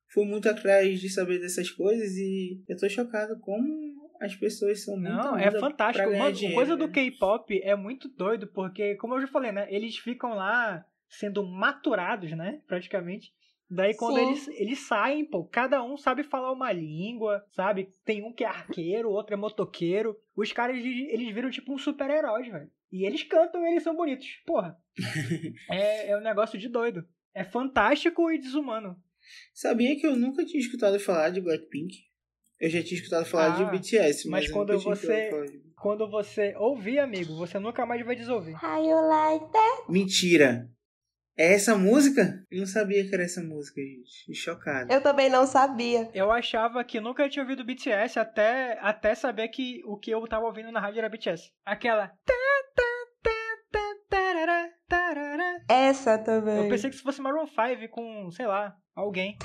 fui muito atrás de saber dessas coisas e eu tô chocado como as pessoas são muito Não, é fantástico. Mano, dinheiro, coisa do né? K-pop é muito doido, porque, como eu já falei, né? Eles ficam lá sendo maturados, né? Praticamente. Daí quando Sim. eles, eles saem, pô, cada um sabe falar uma língua, sabe? Tem um que é arqueiro, outro é motoqueiro. Os caras, eles, viram tipo um super-heróis, velho. E eles cantam e eles são bonitos. Porra. é, é um negócio de doido. É fantástico e desumano. Sabia que eu nunca tinha escutado falar de Blackpink? Eu já tinha escutado falar Ah, de BTS, mas, mas eu quando nunca tinha você- de... Quando você ouvir, amigo, você nunca mais vai desouvir. How you like that? Mentira! É essa música? Eu não sabia que era essa música, gente. Chocado. Eu também não sabia. Eu achava que nunca tinha ouvido BTS até, até saber que o que eu tava ouvindo na rádio era BTS. Aquela. tá, tá, tá. Essa também. Eu pensei que fosse Maroon 5 com, sei lá, alguém.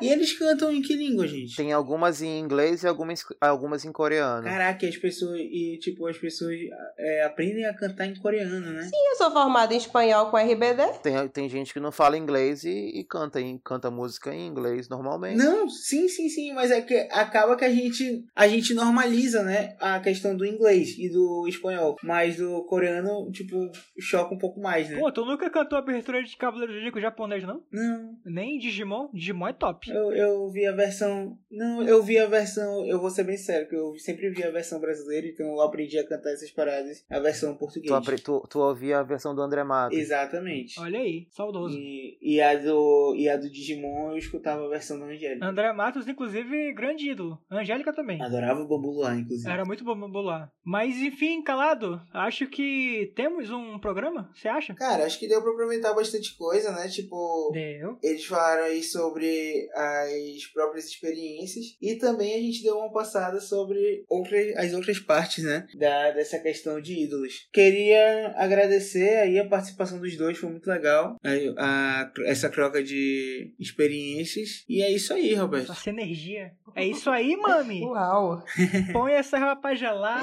E eles cantam em que língua, gente? Tem algumas em inglês e algumas, algumas em coreano. Caraca, as pessoas. E tipo, as pessoas é, aprendem a cantar em coreano, né? Eu sou formada em espanhol com RBD. Tem, tem gente que não fala inglês e, e canta, em, canta música em inglês normalmente. Não, sim, sim, sim, mas é que acaba que a gente a gente normaliza, né, a questão do inglês e do espanhol, mas do coreano, tipo, choca um pouco mais, né? Pô, tu nunca cantou a abertura de Cavaleiro Zodíaco japonês, não? Não, Nem Digimon? Digimon é top. eu, eu vi a versão, não, eu vi a versão, eu vou ser bem sério, que eu sempre vi a versão brasileira, então eu aprendi a cantar essas paradas, a versão português. Tu, apre- tu, tu ouvia a versão do André Matos. Exatamente. Olha aí, saudoso. E, e a do e a do Digimon eu escutava a versão da Angélica. André Matos, inclusive, grande ídolo. Angélica também. Adorava o Bambu Luar, inclusive. Era muito bom bolar. Mas enfim, calado, acho que temos um programa, você acha? Cara, acho que deu pra aproveitar bastante coisa, né? Tipo, Deu. eles falaram aí sobre as próprias experiências e também a gente deu uma passada sobre outras, as outras partes, né? Da, dessa questão de ídolos. Queria agradecer aí a participação dos dois, foi muito legal. Aí, a- essa troca de experiências. E é isso aí, Roberto. Essa energia. É isso aí, mami. Uau. Põe essa pra gelar.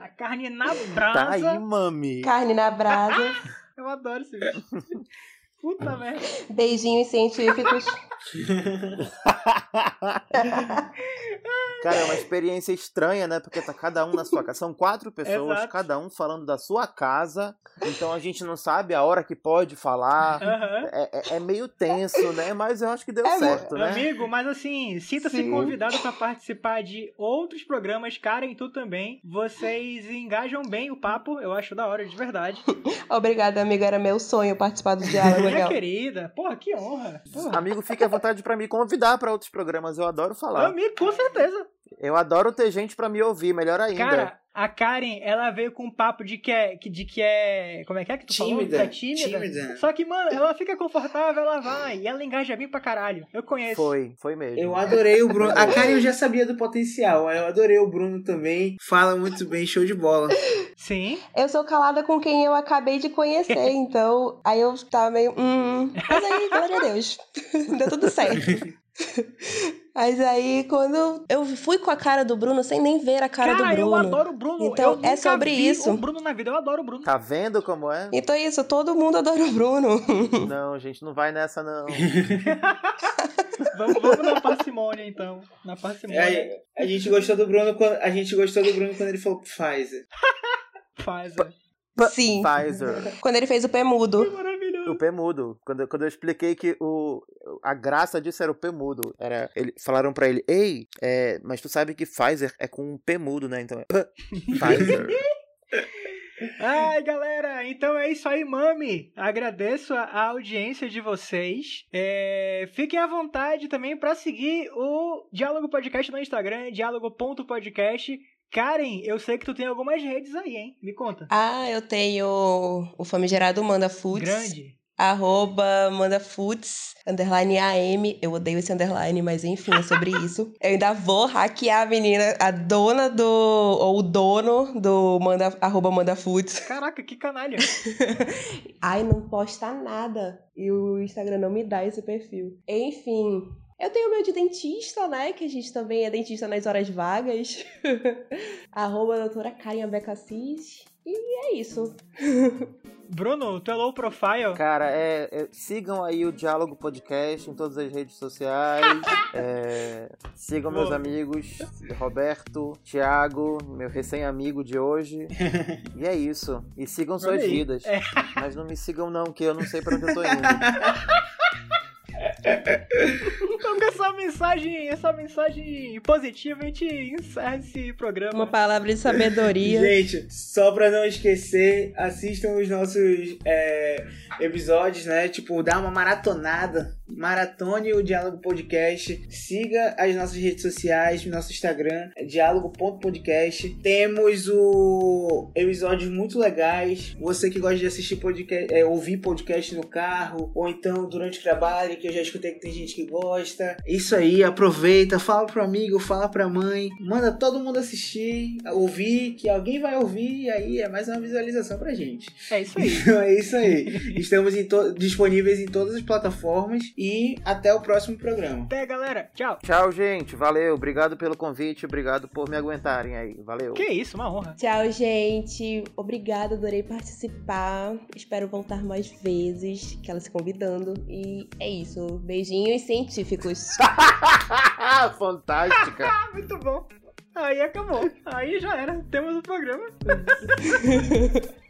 A carne na Tá brasa. aí, mami. Carne na brasa. Eu adoro esse vídeo. Puta merda. Beijinhos científicos. Cara, é uma experiência estranha, né? Porque tá cada um na sua casa. São quatro pessoas, Exato. cada um falando da sua casa. Então a gente não sabe a hora que pode falar. Aham. É, é- é meio tenso, né? Mas eu acho que deu É, certo, né? Amigo, mas assim, sinta-se convidado para participar de outros programas, Karen, tu também. Vocês engajam bem o papo, eu acho da hora, de verdade. Obrigada, amiga. Era meu sonho participar do diálogo. Minha Legal. querida, porra, que honra. Porra. Amigo, fique à vontade pra me convidar pra outros programas. Eu adoro falar. Amigo, com certeza. Eu adoro ter gente pra me ouvir, melhor ainda. Cara, a Karen, ela veio com um papo de que é. que- De que é. Como é que é que tu falou? Tímida, Que é tímida. tímida. Só que, mano, ela fica confortável, ela vai. E ela engaja bem pra caralho. Eu conheço. Foi, foi mesmo. Eu adorei o Bruno. A Karen eu já sabia do potencial. Eu adorei o Bruno também. Fala muito bem, show de bola. Sim. Eu sou calada com quem eu acabei de conhecer, então aí eu tava meio. Hum, mas aí, glória a Deus. Deu tudo certo. Mas aí, quando eu fui com a cara do Bruno, sem nem ver a cara, Cara, do Bruno. eu adoro o Bruno. Então, eu é nunca sobre vi isso. O Bruno na vida, eu adoro o Bruno. Tá vendo como é? Então é isso, todo mundo adora o Bruno. Não, gente, não vai nessa, não. Vamos, vamos na parcimônia, então. Na parcimônia. É, a gente gostou do Bruno quando a gente gostou do Bruno quando ele falou Pfizer. Faz. Sim. Pfizer. Quando ele fez o pé mudo. O P mudo. Quando, quando eu expliquei que o, a graça disso era o P mudo. Era, ele, falaram pra ele, ei, é, mas tu sabe que Pfizer é com um P mudo, né? Então é P, Pfizer. Ai, galera, então é isso aí, mami. Agradeço a, a audiência de vocês. É, fiquem à vontade também para seguir o Diálogo Podcast no Instagram, diálogo.podcast. Karen, eu sei que tu tem algumas redes aí, hein? Me conta. Ah, eu tenho o famigerado Manda Foods. Grande. Arroba Manda Foods, underline AM. Eu odeio esse underline, mas enfim, é sobre isso. Eu ainda vou hackear a menina, a dona do. ou o dono do Manda, arroba Manda Foods. Caraca, que canalha. Ai, não posta nada. E o Instagram não me dá esse perfil. Enfim. Eu tenho o meu de dentista, né? Que a gente também é dentista nas horas vagas. Arroba doutora Karen Abecassis. E é isso. Bruno, tu é low profile? Cara, é, é- sigam aí o Diálogo Podcast em todas as redes sociais. É, sigam meus amigos, Roberto, Thiago, meu recém-amigo de hoje. E é isso. E sigam suas aí. vidas. É. Mas não me sigam não, que eu não sei pra onde eu tô indo. Então, com essa mensagem, essa mensagem positiva, a gente encerra esse programa. Uma palavra de sabedoria. Gente, só pra não esquecer, assistam os nossos é, episódios, né? Tipo, dá uma maratonada. Maratone o Diálogo Podcast. Siga as nossas redes sociais, nosso Instagram, é diálogo.podcast. Temos o episódios muito legais. Você que gosta de assistir podcast, é, ouvir podcast no carro, ou então durante o trabalho, que eu já escutei que tem gente que gosta. Isso aí, aproveita, fala pro amigo, fala pra mãe, manda todo mundo assistir, ouvir, que alguém vai ouvir, e aí é mais uma visualização pra gente. É isso aí. Então é isso aí. Estamos em disponíveis em todas as plataformas e até o próximo programa. Até, galera. Tchau. Tchau, gente. Valeu. Obrigado pelo convite. Obrigado por me aguentarem aí. Valeu. Que isso, uma honra. Tchau, gente. Obrigada, adorei participar. Espero voltar mais vezes, que ela se convidando. E é isso. Beijinhos científicos. Fantástica. Ah, muito bom. Aí acabou. Aí já era. Temos o programa.